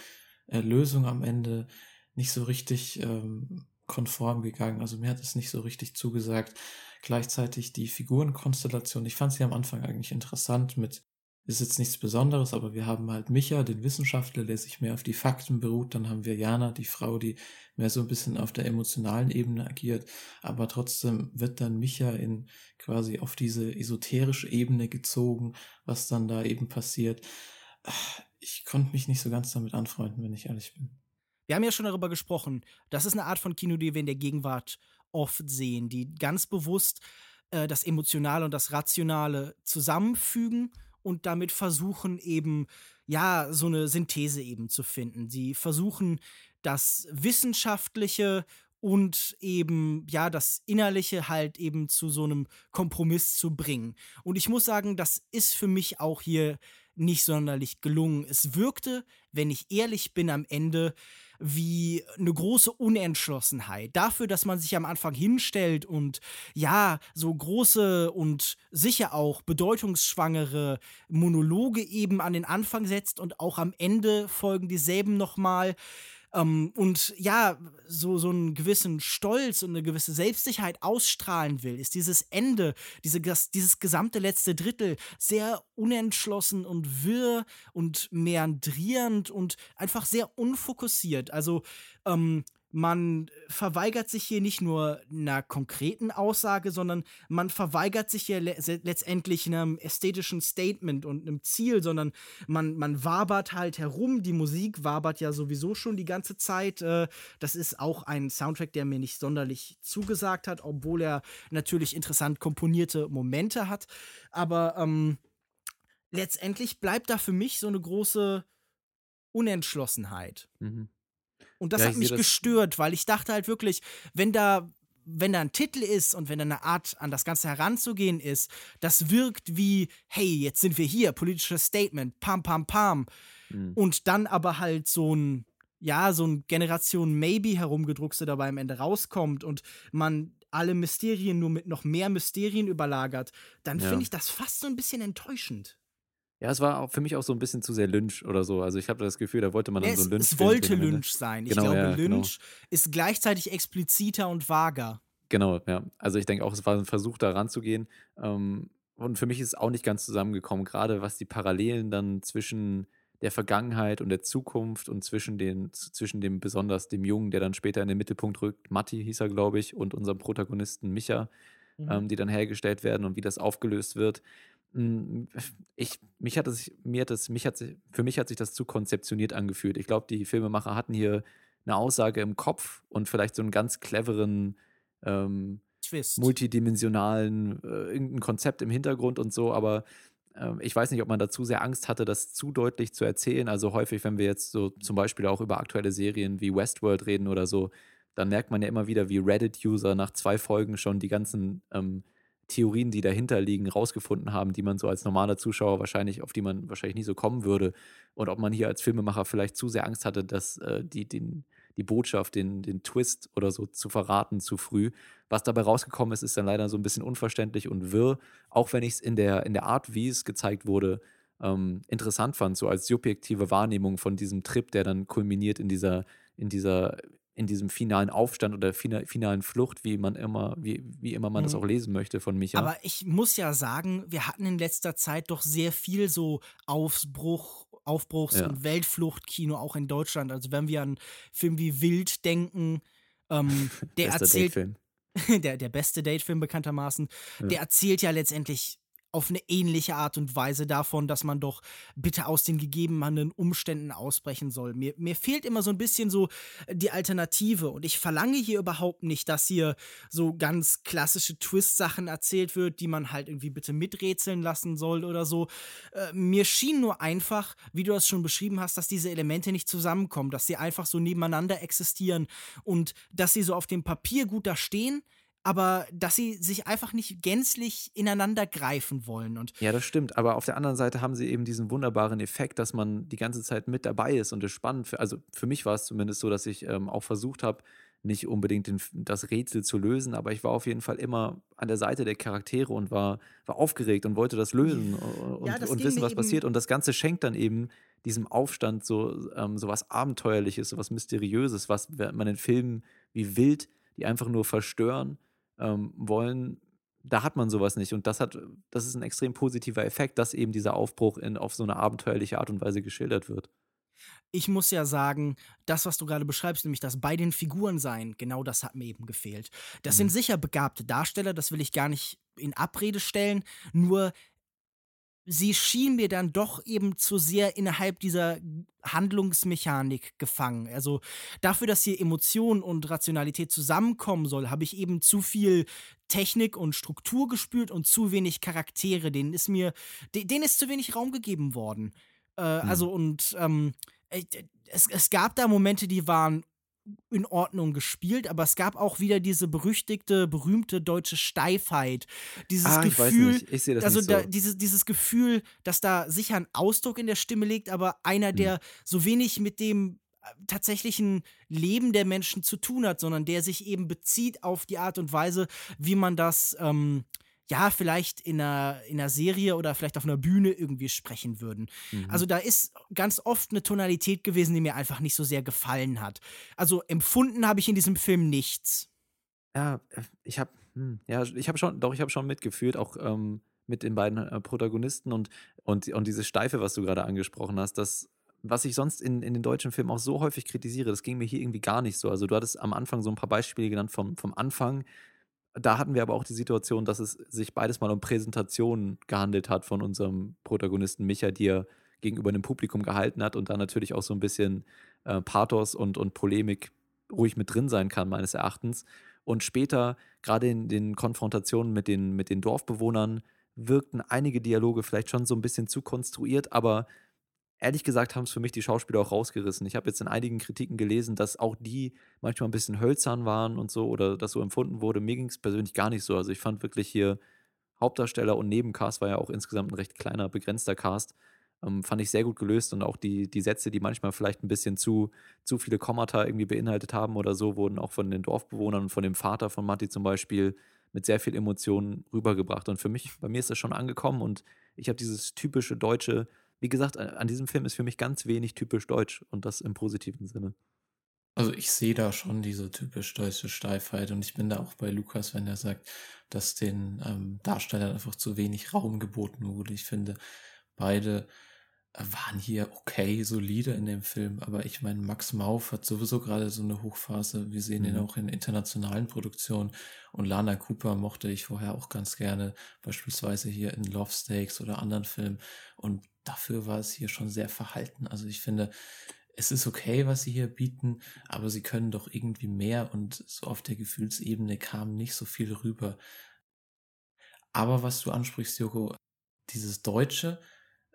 äh, Lösung am Ende nicht so richtig ähm, konform gegangen. Also mir hat es nicht so richtig zugesagt. Gleichzeitig die Figurenkonstellation, ich fand sie am Anfang eigentlich interessant mit ist jetzt nichts Besonderes, aber wir haben halt Micha, den Wissenschaftler, der sich mehr auf die Fakten beruht. Dann haben wir Jana, die Frau, die mehr so ein bisschen auf der emotionalen Ebene agiert. Aber trotzdem wird dann Micha in quasi auf diese esoterische Ebene gezogen, was dann da eben passiert. Ich konnte mich nicht so ganz damit anfreunden, wenn ich ehrlich bin. Wir haben ja schon darüber gesprochen. Das ist eine Art von Kino, die wir in der Gegenwart oft sehen, die ganz bewusst äh, das Emotionale und das Rationale zusammenfügen und damit versuchen eben, ja, so eine Synthese eben zu finden. Sie versuchen das Wissenschaftliche und eben, ja, das Innerliche halt eben zu so einem Kompromiss zu bringen. Und ich muss sagen, das ist für mich auch hier nicht sonderlich gelungen. Es wirkte, wenn ich ehrlich bin, am Ende wie eine große Unentschlossenheit. Dafür, dass man sich am Anfang hinstellt und ja, so große und sicher auch bedeutungsschwangere Monologe eben an den Anfang setzt und auch am Ende folgen dieselben nochmal. Ähm, und ja, so, so einen gewissen Stolz und eine gewisse Selbstsicherheit ausstrahlen will, ist dieses Ende, diese, dieses gesamte letzte Drittel sehr unentschlossen und wirr und meandrierend und einfach sehr unfokussiert. Also ähm, man verweigert sich hier nicht nur einer konkreten Aussage, sondern man verweigert sich hier le letztendlich einem ästhetischen Statement und einem Ziel, sondern man, man wabert halt herum. Die Musik wabert ja sowieso schon die ganze Zeit. Äh, das ist auch ein Soundtrack, der mir nicht sonderlich zugesagt hat, obwohl er natürlich interessant komponierte Momente hat. Aber ähm, letztendlich bleibt da für mich so eine große Unentschlossenheit. Mhm. Und das ja, hat mich gestört, weil ich dachte halt wirklich, wenn da wenn da ein Titel ist und wenn da eine Art an das Ganze heranzugehen ist, das wirkt wie, hey, jetzt sind wir hier, politisches Statement, pam, pam, pam. Mhm. Und dann aber halt so ein, ja, so ein Generation Maybe herumgedruckste dabei am Ende rauskommt und man alle Mysterien nur mit noch mehr Mysterien überlagert, dann ja. finde ich das fast so ein bisschen enttäuschend. Ja, es war für mich auch so ein bisschen zu sehr Lynch oder so. Also ich habe das Gefühl, da wollte man dann es, so Lynch. Es wollte Lynch sein. Ich genau, glaube, ja, genau. Lynch genau. ist gleichzeitig expliziter und vager. Genau, ja. Also ich denke auch, es war ein Versuch, da ranzugehen. Ähm, und für mich ist es auch nicht ganz zusammengekommen, gerade was die Parallelen dann zwischen der Vergangenheit und der Zukunft und zwischen, den, zwischen dem besonders dem Jungen, der dann später in den Mittelpunkt rückt, Matti hieß er, glaube ich, und unserem Protagonisten Micha, mhm. ähm, die dann hergestellt werden und wie das aufgelöst wird. Hm, ich, mich hat es, mir hat es, mich hat für mich hat sich das zu konzeptioniert angefühlt. Ich glaube, die Filmemacher hatten hier eine Aussage im Kopf und vielleicht so einen ganz cleveren ähm, Twist. multidimensionalen, äh, irgendein Konzept im Hintergrund und so, aber äh, ich weiß nicht, ob man dazu sehr Angst hatte, das zu deutlich zu erzählen. Also häufig, wenn wir jetzt so zum Beispiel auch über aktuelle Serien wie Westworld reden oder so, dann merkt man ja immer wieder, wie Reddit-User nach zwei Folgen schon die ganzen ähm, Theorien, die dahinter liegen, rausgefunden haben, die man so als normaler Zuschauer wahrscheinlich, auf die man wahrscheinlich nie so kommen würde. Und ob man hier als Filmemacher vielleicht zu sehr Angst hatte, dass äh, die, den, die Botschaft, den, den Twist oder so zu verraten zu früh. Was dabei rausgekommen ist, ist dann leider so ein bisschen unverständlich und wirr, auch wenn ich es in der, in der Art, wie es gezeigt wurde, ähm, interessant fand, so als subjektive Wahrnehmung von diesem Trip, der dann kulminiert in dieser, in dieser in diesem finalen Aufstand oder finalen Flucht, wie man immer, wie, wie immer man mhm. das auch lesen möchte von Micha. Aber ich muss ja sagen, wir hatten in letzter Zeit doch sehr viel so Aufbruch, Aufbruchs- ja. und Weltfluchtkino auch in Deutschland. Also wenn wir an Filme wie Wild denken, ähm, der erzählt. Der, der beste Datefilm bekanntermaßen. Ja. Der erzählt ja letztendlich auf eine ähnliche Art und Weise davon, dass man doch bitte aus den gegebenen Umständen ausbrechen soll. Mir, mir fehlt immer so ein bisschen so die Alternative und ich verlange hier überhaupt nicht, dass hier so ganz klassische Twist-Sachen erzählt wird, die man halt irgendwie bitte miträtseln lassen soll oder so. Äh, mir schien nur einfach, wie du das schon beschrieben hast, dass diese Elemente nicht zusammenkommen, dass sie einfach so nebeneinander existieren und dass sie so auf dem Papier gut da stehen, aber dass sie sich einfach nicht gänzlich ineinander greifen wollen. Und ja, das stimmt. Aber auf der anderen Seite haben sie eben diesen wunderbaren Effekt, dass man die ganze Zeit mit dabei ist und es spannend. Für, also für mich war es zumindest so, dass ich ähm, auch versucht habe, nicht unbedingt den, das Rätsel zu lösen, aber ich war auf jeden Fall immer an der Seite der Charaktere und war, war aufgeregt und wollte das lösen und, ja, das und wissen, was passiert. Und das Ganze schenkt dann eben diesem Aufstand so, ähm, so was Abenteuerliches, so was Mysteriöses, was man in Filmen wie Wild, die einfach nur verstören, ähm, wollen, da hat man sowas nicht. Und das hat, das ist ein extrem positiver Effekt, dass eben dieser Aufbruch in, auf so eine abenteuerliche Art und Weise geschildert wird. Ich muss ja sagen, das, was du gerade beschreibst, nämlich das bei den Figuren sein, genau das hat mir eben gefehlt. Das mhm. sind sicher begabte Darsteller, das will ich gar nicht in Abrede stellen, nur sie schien mir dann doch eben zu sehr innerhalb dieser Handlungsmechanik gefangen. Also dafür, dass hier Emotion und Rationalität zusammenkommen soll, habe ich eben zu viel Technik und Struktur gespürt und zu wenig Charaktere. Denen ist mir, denen ist zu wenig Raum gegeben worden. Äh, mhm. Also und ähm, es, es gab da Momente, die waren in Ordnung gespielt, aber es gab auch wieder diese berüchtigte, berühmte deutsche Steifheit. Dieses ah, Gefühl, also so. da, dieses, dieses Gefühl, dass da sicher ein Ausdruck in der Stimme liegt, aber einer, der hm. so wenig mit dem äh, tatsächlichen Leben der Menschen zu tun hat, sondern der sich eben bezieht auf die Art und Weise, wie man das ähm, ja, vielleicht in einer, in einer Serie oder vielleicht auf einer Bühne irgendwie sprechen würden. Mhm. Also da ist ganz oft eine Tonalität gewesen, die mir einfach nicht so sehr gefallen hat. Also empfunden habe ich in diesem Film nichts. Ja, äh, ich habe hm, ja, ich habe schon, doch, ich habe schon mitgefühlt, auch ähm, mit den beiden äh, Protagonisten und, und, und diese Steife, was du gerade angesprochen hast, das, was ich sonst in, in den deutschen Filmen auch so häufig kritisiere, das ging mir hier irgendwie gar nicht so. Also du hattest am Anfang so ein paar Beispiele genannt vom, vom Anfang, da hatten wir aber auch die Situation, dass es sich beides mal um Präsentationen gehandelt hat von unserem Protagonisten Micha, die er gegenüber dem Publikum gehalten hat und da natürlich auch so ein bisschen äh, Pathos und, und Polemik ruhig mit drin sein kann, meines Erachtens. Und später, gerade in den Konfrontationen mit den, mit den Dorfbewohnern, wirkten einige Dialoge vielleicht schon so ein bisschen zu konstruiert, aber ehrlich gesagt haben es für mich die Schauspieler auch rausgerissen. Ich habe jetzt in einigen Kritiken gelesen, dass auch die manchmal ein bisschen hölzern waren und so oder das so empfunden wurde. Mir ging es persönlich gar nicht so. Also ich fand wirklich hier Hauptdarsteller und Nebencast war ja auch insgesamt ein recht kleiner, begrenzter Cast. Ähm, fand ich sehr gut gelöst und auch die, die Sätze, die manchmal vielleicht ein bisschen zu, zu viele Kommata irgendwie beinhaltet haben oder so, wurden auch von den Dorfbewohnern und von dem Vater von Matti zum Beispiel mit sehr viel Emotionen rübergebracht. Und für mich, bei mir ist das schon angekommen und ich habe dieses typische deutsche wie gesagt, an diesem Film ist für mich ganz wenig typisch deutsch und das im positiven Sinne. Also ich sehe da schon diese typisch deutsche Steifheit und ich bin da auch bei Lukas, wenn er sagt, dass den ähm, Darstellern einfach zu wenig Raum geboten wurde. Ich finde, beide waren hier okay, solide in dem Film, aber ich meine, Max Mauf hat sowieso gerade so eine Hochphase. Wir sehen mhm. ihn auch in internationalen Produktionen und Lana Cooper mochte ich vorher auch ganz gerne, beispielsweise hier in Love Stakes oder anderen Filmen und dafür war es hier schon sehr verhalten. Also ich finde, es ist okay, was sie hier bieten, aber sie können doch irgendwie mehr und so auf der Gefühlsebene kam nicht so viel rüber. Aber was du ansprichst, Joko, dieses Deutsche,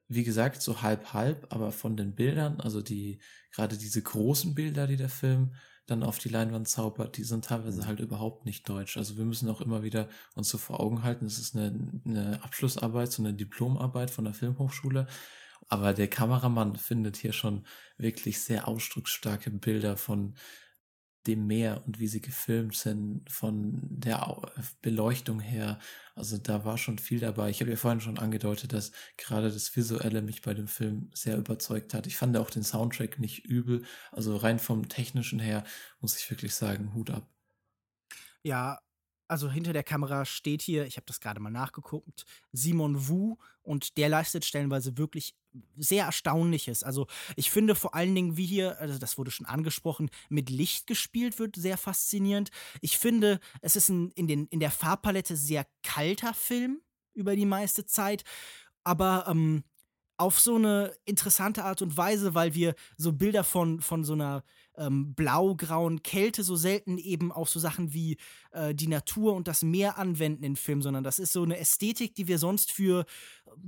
wie gesagt, so halb halb, aber von den Bildern, also die, gerade diese großen Bilder, die der Film dann auf die Leinwand zaubert, die sind teilweise mhm. halt überhaupt nicht deutsch. Also wir müssen auch immer wieder uns so vor Augen halten, es ist eine, eine Abschlussarbeit, so eine Diplomarbeit von der Filmhochschule. Aber der Kameramann findet hier schon wirklich sehr ausdrucksstarke Bilder von dem Meer und wie sie gefilmt sind, von der Beleuchtung her. Also da war schon viel dabei. Ich habe ja vorhin schon angedeutet, dass gerade das Visuelle mich bei dem Film sehr überzeugt hat. Ich fand auch den Soundtrack nicht übel. Also rein vom technischen her muss ich wirklich sagen, Hut ab. Ja, also hinter der Kamera steht hier, ich habe das gerade mal nachgeguckt, Simon Wu und der leistet stellenweise wirklich sehr Erstaunliches. Also ich finde vor allen Dingen, wie hier, also das wurde schon angesprochen, mit Licht gespielt wird, sehr faszinierend. Ich finde, es ist ein, in, den, in der Farbpalette sehr kalter Film über die meiste Zeit, aber ähm, auf so eine interessante Art und Weise, weil wir so Bilder von, von so einer ähm, blau-grauen Kälte so selten eben auf so Sachen wie äh, die Natur und das Meer anwenden in Filmen, sondern das ist so eine Ästhetik, die wir sonst für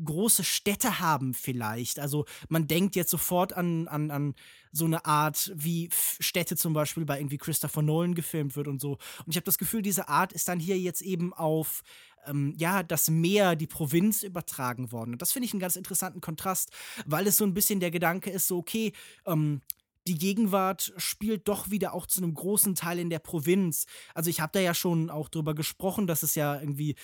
große Städte haben vielleicht. Also man denkt jetzt sofort an, an, an so eine Art, wie Städte zum Beispiel bei irgendwie Christopher Nolan gefilmt wird und so. Und ich habe das Gefühl, diese Art ist dann hier jetzt eben auf ähm, ja, das Meer, die Provinz übertragen worden. Und das finde ich einen ganz interessanten Kontrast, weil es so ein bisschen der Gedanke ist, so, okay, ähm, die Gegenwart spielt doch wieder auch zu einem großen Teil in der Provinz. Also ich habe da ja schon auch drüber gesprochen, dass es ja irgendwie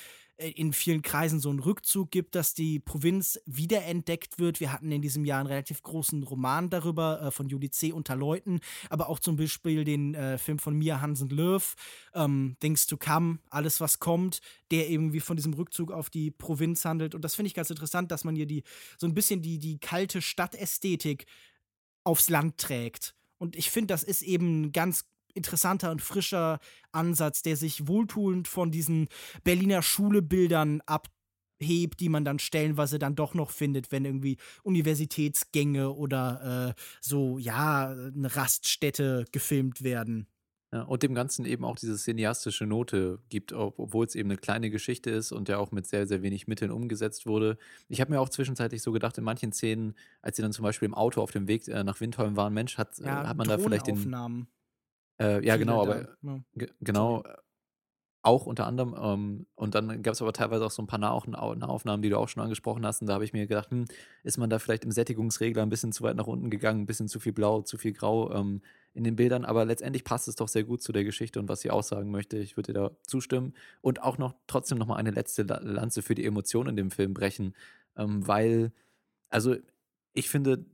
in vielen Kreisen so einen Rückzug gibt, dass die Provinz wiederentdeckt wird. Wir hatten in diesem Jahr einen relativ großen Roman darüber äh, von Juli C. unter Leuten, aber auch zum Beispiel den äh, Film von Mia Hansen-Löw, ähm, Things to Come, alles was kommt, der irgendwie von diesem Rückzug auf die Provinz handelt. Und das finde ich ganz interessant, dass man hier die so ein bisschen die, die kalte Stadtästhetik aufs Land trägt. Und ich finde, das ist eben ein ganz interessanter und frischer Ansatz, der sich wohltuend von diesen Berliner Schulebildern abhebt, die man dann stellenweise dann doch noch findet, wenn irgendwie Universitätsgänge oder äh, so, ja, eine Raststätte gefilmt werden. Ja, und dem Ganzen eben auch diese cineastische Note gibt, obwohl es eben eine kleine Geschichte ist und ja auch mit sehr, sehr wenig Mitteln umgesetzt wurde. Ich habe mir auch zwischenzeitlich so gedacht, in manchen Szenen, als sie dann zum Beispiel im Auto auf dem Weg äh, nach Windholm waren, Mensch, hat, ja, äh, hat man da vielleicht den. Äh, ja, genau, aber ja. genau, Sorry. auch unter anderem. Ähm, und dann gab es aber teilweise auch so ein paar Nahaufnahmen, die du auch schon angesprochen hast. Und da habe ich mir gedacht, hm, ist man da vielleicht im Sättigungsregler ein bisschen zu weit nach unten gegangen, ein bisschen zu viel Blau, zu viel Grau ähm, in den Bildern. Aber letztendlich passt es doch sehr gut zu der Geschichte und was sie aussagen möchte. Ich würde dir da zustimmen. Und auch noch trotzdem noch mal eine letzte Lanze für die Emotionen in dem Film brechen. Ähm, weil, also ich finde,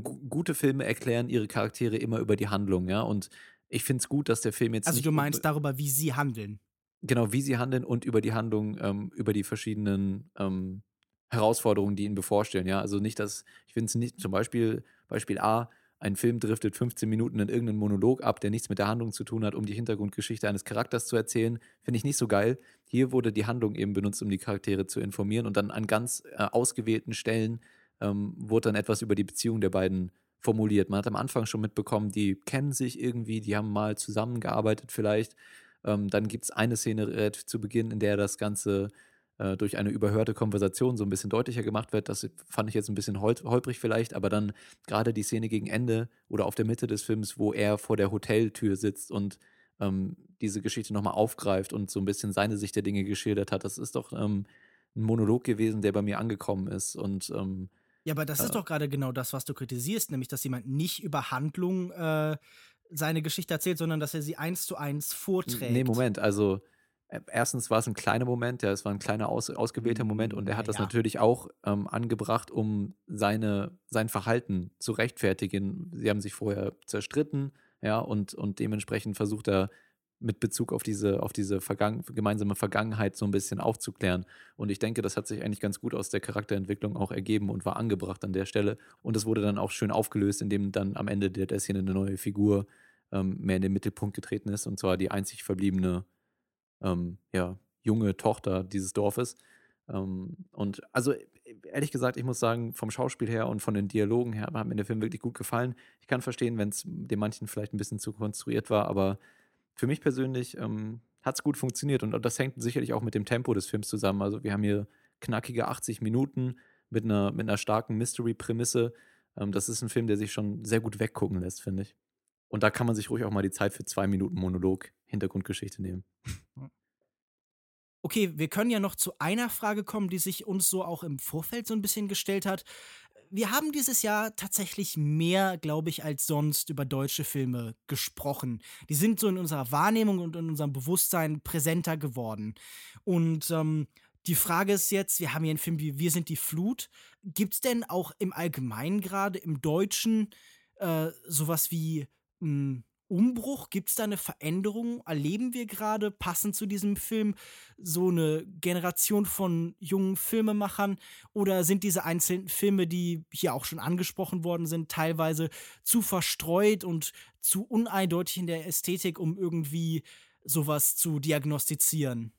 gute Filme erklären ihre Charaktere immer über die Handlung, ja. Und ich finde es gut, dass der Film jetzt. Also, du meinst darüber, wie sie handeln. Genau, wie sie handeln und über die Handlung, ähm, über die verschiedenen ähm, Herausforderungen, die ihnen bevorstehen. Ja, also nicht, dass ich finde es nicht, zum Beispiel, Beispiel A, ein Film driftet 15 Minuten in irgendeinen Monolog ab, der nichts mit der Handlung zu tun hat, um die Hintergrundgeschichte eines Charakters zu erzählen. Finde ich nicht so geil. Hier wurde die Handlung eben benutzt, um die Charaktere zu informieren und dann an ganz äh, ausgewählten Stellen ähm, wurde dann etwas über die Beziehung der beiden formuliert. Man hat am Anfang schon mitbekommen, die kennen sich irgendwie, die haben mal zusammengearbeitet vielleicht. Ähm, dann gibt es eine Szene relativ zu Beginn, in der das Ganze äh, durch eine überhörte Konversation so ein bisschen deutlicher gemacht wird. Das fand ich jetzt ein bisschen hol holprig vielleicht, aber dann gerade die Szene gegen Ende oder auf der Mitte des Films, wo er vor der Hoteltür sitzt und ähm, diese Geschichte nochmal aufgreift und so ein bisschen seine Sicht der Dinge geschildert hat. Das ist doch ähm, ein Monolog gewesen, der bei mir angekommen ist und ähm, ja, aber das äh, ist doch gerade genau das, was du kritisierst, nämlich, dass jemand nicht über Handlung äh, seine Geschichte erzählt, sondern dass er sie eins zu eins vorträgt. Nee, Moment, also äh, erstens war es ein kleiner Moment, ja, es war ein kleiner aus, ausgewählter Moment und er hat ja, das ja. natürlich auch ähm, angebracht, um seine, sein Verhalten zu rechtfertigen. Sie haben sich vorher zerstritten, ja, und, und dementsprechend versucht er mit Bezug auf diese, auf diese Vergangen gemeinsame Vergangenheit so ein bisschen aufzuklären. Und ich denke, das hat sich eigentlich ganz gut aus der Charakterentwicklung auch ergeben und war angebracht an der Stelle. Und es wurde dann auch schön aufgelöst, indem dann am Ende der, Szene eine neue Figur ähm, mehr in den Mittelpunkt getreten ist, und zwar die einzig verbliebene ähm, ja, junge Tochter dieses Dorfes. Ähm, und also ehrlich gesagt, ich muss sagen, vom Schauspiel her und von den Dialogen her hat mir der Film wirklich gut gefallen. Ich kann verstehen, wenn es dem manchen vielleicht ein bisschen zu konstruiert war, aber für mich persönlich ähm, hat es gut funktioniert und das hängt sicherlich auch mit dem Tempo des Films zusammen. Also wir haben hier knackige 80 Minuten mit einer, mit einer starken Mystery-Prämisse. Ähm, das ist ein Film, der sich schon sehr gut weggucken lässt, finde ich. Und da kann man sich ruhig auch mal die Zeit für zwei Minuten Monolog, Hintergrundgeschichte nehmen. Okay, wir können ja noch zu einer Frage kommen, die sich uns so auch im Vorfeld so ein bisschen gestellt hat wir haben dieses Jahr tatsächlich mehr, glaube ich, als sonst über deutsche Filme gesprochen. Die sind so in unserer Wahrnehmung und in unserem Bewusstsein präsenter geworden. Und ähm, die Frage ist jetzt, wir haben hier einen Film wie Wir sind die Flut. Gibt es denn auch im Allgemeinen gerade im Deutschen äh, sowas wie mh, hm, Umbruch? Gibt es da eine Veränderung? Erleben wir gerade passend zu diesem Film so eine Generation von jungen Filmemachern? Oder sind diese einzelnen Filme, die hier auch schon angesprochen worden sind, teilweise zu verstreut und zu uneindeutig in der Ästhetik, um irgendwie sowas zu diagnostizieren?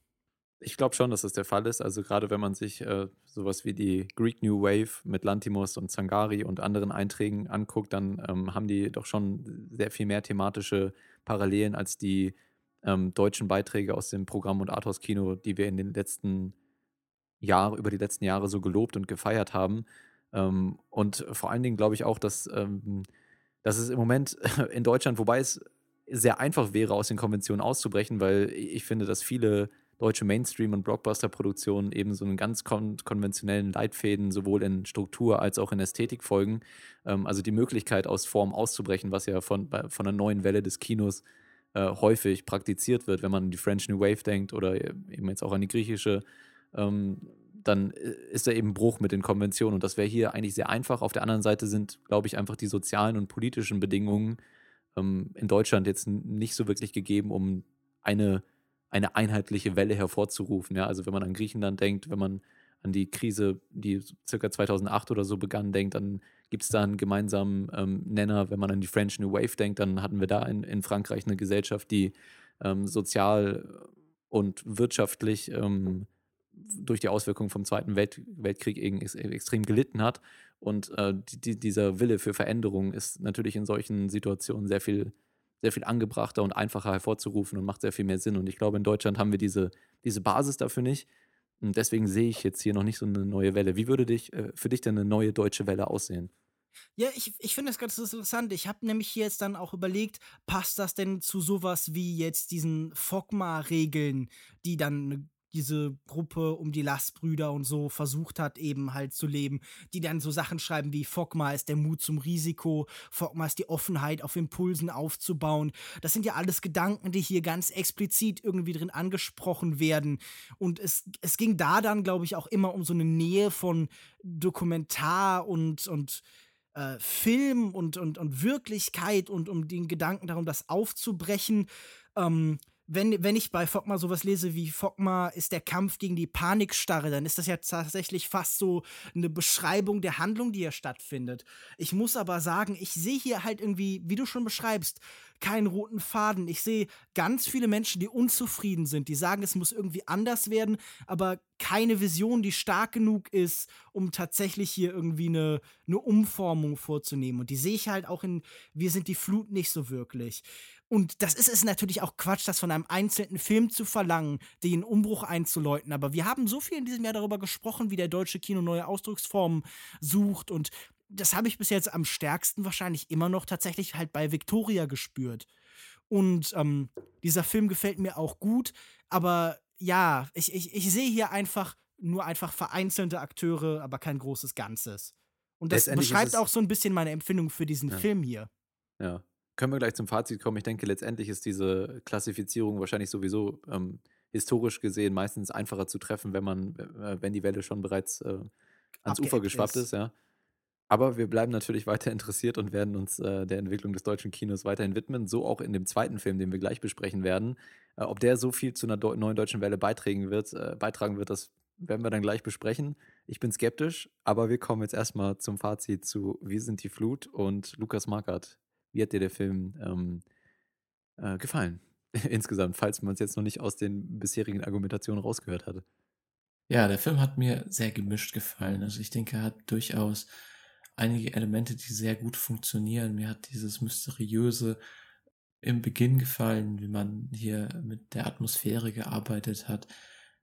Ich glaube schon, dass das der Fall ist. Also gerade wenn man sich äh, sowas wie die Greek New Wave mit Lantimos und Zangari und anderen Einträgen anguckt, dann ähm, haben die doch schon sehr viel mehr thematische Parallelen als die ähm, deutschen Beiträge aus dem Programm und Arthouse-Kino, die wir in den letzten Jahren, über die letzten Jahre so gelobt und gefeiert haben. Ähm, und vor allen Dingen glaube ich auch, dass, ähm, dass es im Moment in Deutschland, wobei es sehr einfach wäre, aus den Konventionen auszubrechen, weil ich finde, dass viele deutsche Mainstream- und Blockbuster-Produktionen eben so einen ganz kon konventionellen Leitfäden sowohl in Struktur als auch in Ästhetik folgen. Ähm, also die Möglichkeit, aus Form auszubrechen, was ja von, von einer neuen Welle des Kinos äh, häufig praktiziert wird, wenn man an die French New Wave denkt oder eben jetzt auch an die griechische ähm, dann äh, ist da eben Bruch mit den Konventionen. Und das wäre hier eigentlich sehr einfach. Auf der anderen Seite sind, glaube ich, einfach die sozialen und politischen Bedingungen ähm, in Deutschland jetzt nicht so wirklich gegeben, um eine, eine einheitliche Welle hervorzurufen. Ja? Also wenn man an Griechenland denkt, wenn man an die Krise, die circa 2008 oder so begann, denkt, dann gibt es da einen gemeinsamen ähm, Nenner. Wenn man an die French New Wave denkt, dann hatten wir da in, in Frankreich eine Gesellschaft, die ähm, sozial und wirtschaftlich ähm, durch die Auswirkungen vom Zweiten Welt Weltkrieg extrem gelitten hat. Und äh, die, dieser Wille für Veränderung ist natürlich in solchen Situationen sehr viel, sehr viel angebrachter und einfacher hervorzurufen und macht sehr viel mehr Sinn. Und ich glaube, in Deutschland haben wir diese, diese Basis dafür nicht. Und deswegen sehe ich jetzt hier noch nicht so eine neue Welle. Wie würde dich, äh, für dich denn eine neue deutsche Welle aussehen? Ja, ich, ich finde das ganz interessant. Ich habe nämlich hier jetzt dann auch überlegt, passt das denn zu sowas wie jetzt diesen FOGMA-Regeln, die dann diese Gruppe um die Lastbrüder und so versucht hat, eben halt zu leben, die dann so Sachen schreiben wie Fogma ist der Mut zum Risiko, Fogma ist die Offenheit auf Impulsen aufzubauen. Das sind ja alles Gedanken, die hier ganz explizit irgendwie drin angesprochen werden. Und es, es ging da dann, glaube ich, auch immer um so eine Nähe von Dokumentar und, und äh, Film und, und, und Wirklichkeit und um den Gedanken darum, das aufzubrechen. Ähm, wenn, wenn ich bei Fogma sowas lese wie Fogma ist der Kampf gegen die Panikstarre, dann ist das ja tatsächlich fast so eine Beschreibung der Handlung, die hier stattfindet. Ich muss aber sagen, ich sehe hier halt irgendwie, wie du schon beschreibst, keinen roten Faden. Ich sehe ganz viele Menschen, die unzufrieden sind, die sagen, es muss irgendwie anders werden, aber keine Vision, die stark genug ist, um tatsächlich hier irgendwie eine, eine Umformung vorzunehmen. Und die sehe ich halt auch in Wir sind die Flut nicht so wirklich. Und das ist es natürlich auch Quatsch, das von einem einzelnen Film zu verlangen, den Umbruch einzuläuten. Aber wir haben so viel in diesem Jahr darüber gesprochen, wie der deutsche Kino neue Ausdrucksformen sucht. Und das habe ich bis jetzt am stärksten wahrscheinlich immer noch tatsächlich halt bei Victoria gespürt. Und ähm, dieser Film gefällt mir auch gut. Aber ja, ich, ich, ich sehe hier einfach nur einfach vereinzelte Akteure, aber kein großes Ganzes. Und das beschreibt auch so ein bisschen meine Empfindung für diesen ja. Film hier. Ja können wir gleich zum Fazit kommen. Ich denke, letztendlich ist diese Klassifizierung wahrscheinlich sowieso ähm, historisch gesehen meistens einfacher zu treffen, wenn man, äh, wenn die Welle schon bereits äh, ans Ufer geschwappt ist. ist, ja. Aber wir bleiben natürlich weiter interessiert und werden uns äh, der Entwicklung des deutschen Kinos weiterhin widmen. So auch in dem zweiten Film, den wir gleich besprechen werden. Äh, ob der so viel zu einer Deu neuen deutschen Welle beitragen wird, äh, beitragen wird, das werden wir dann gleich besprechen. Ich bin skeptisch, aber wir kommen jetzt erstmal zum Fazit zu Wir sind die Flut und Lukas Markert. Wie hat dir der Film ähm, äh, gefallen? Insgesamt, falls man es jetzt noch nicht aus den bisherigen Argumentationen rausgehört hatte. Ja, der Film hat mir sehr gemischt gefallen. Also ich denke, er hat durchaus einige Elemente, die sehr gut funktionieren. Mir hat dieses Mysteriöse im Beginn gefallen, wie man hier mit der Atmosphäre gearbeitet hat.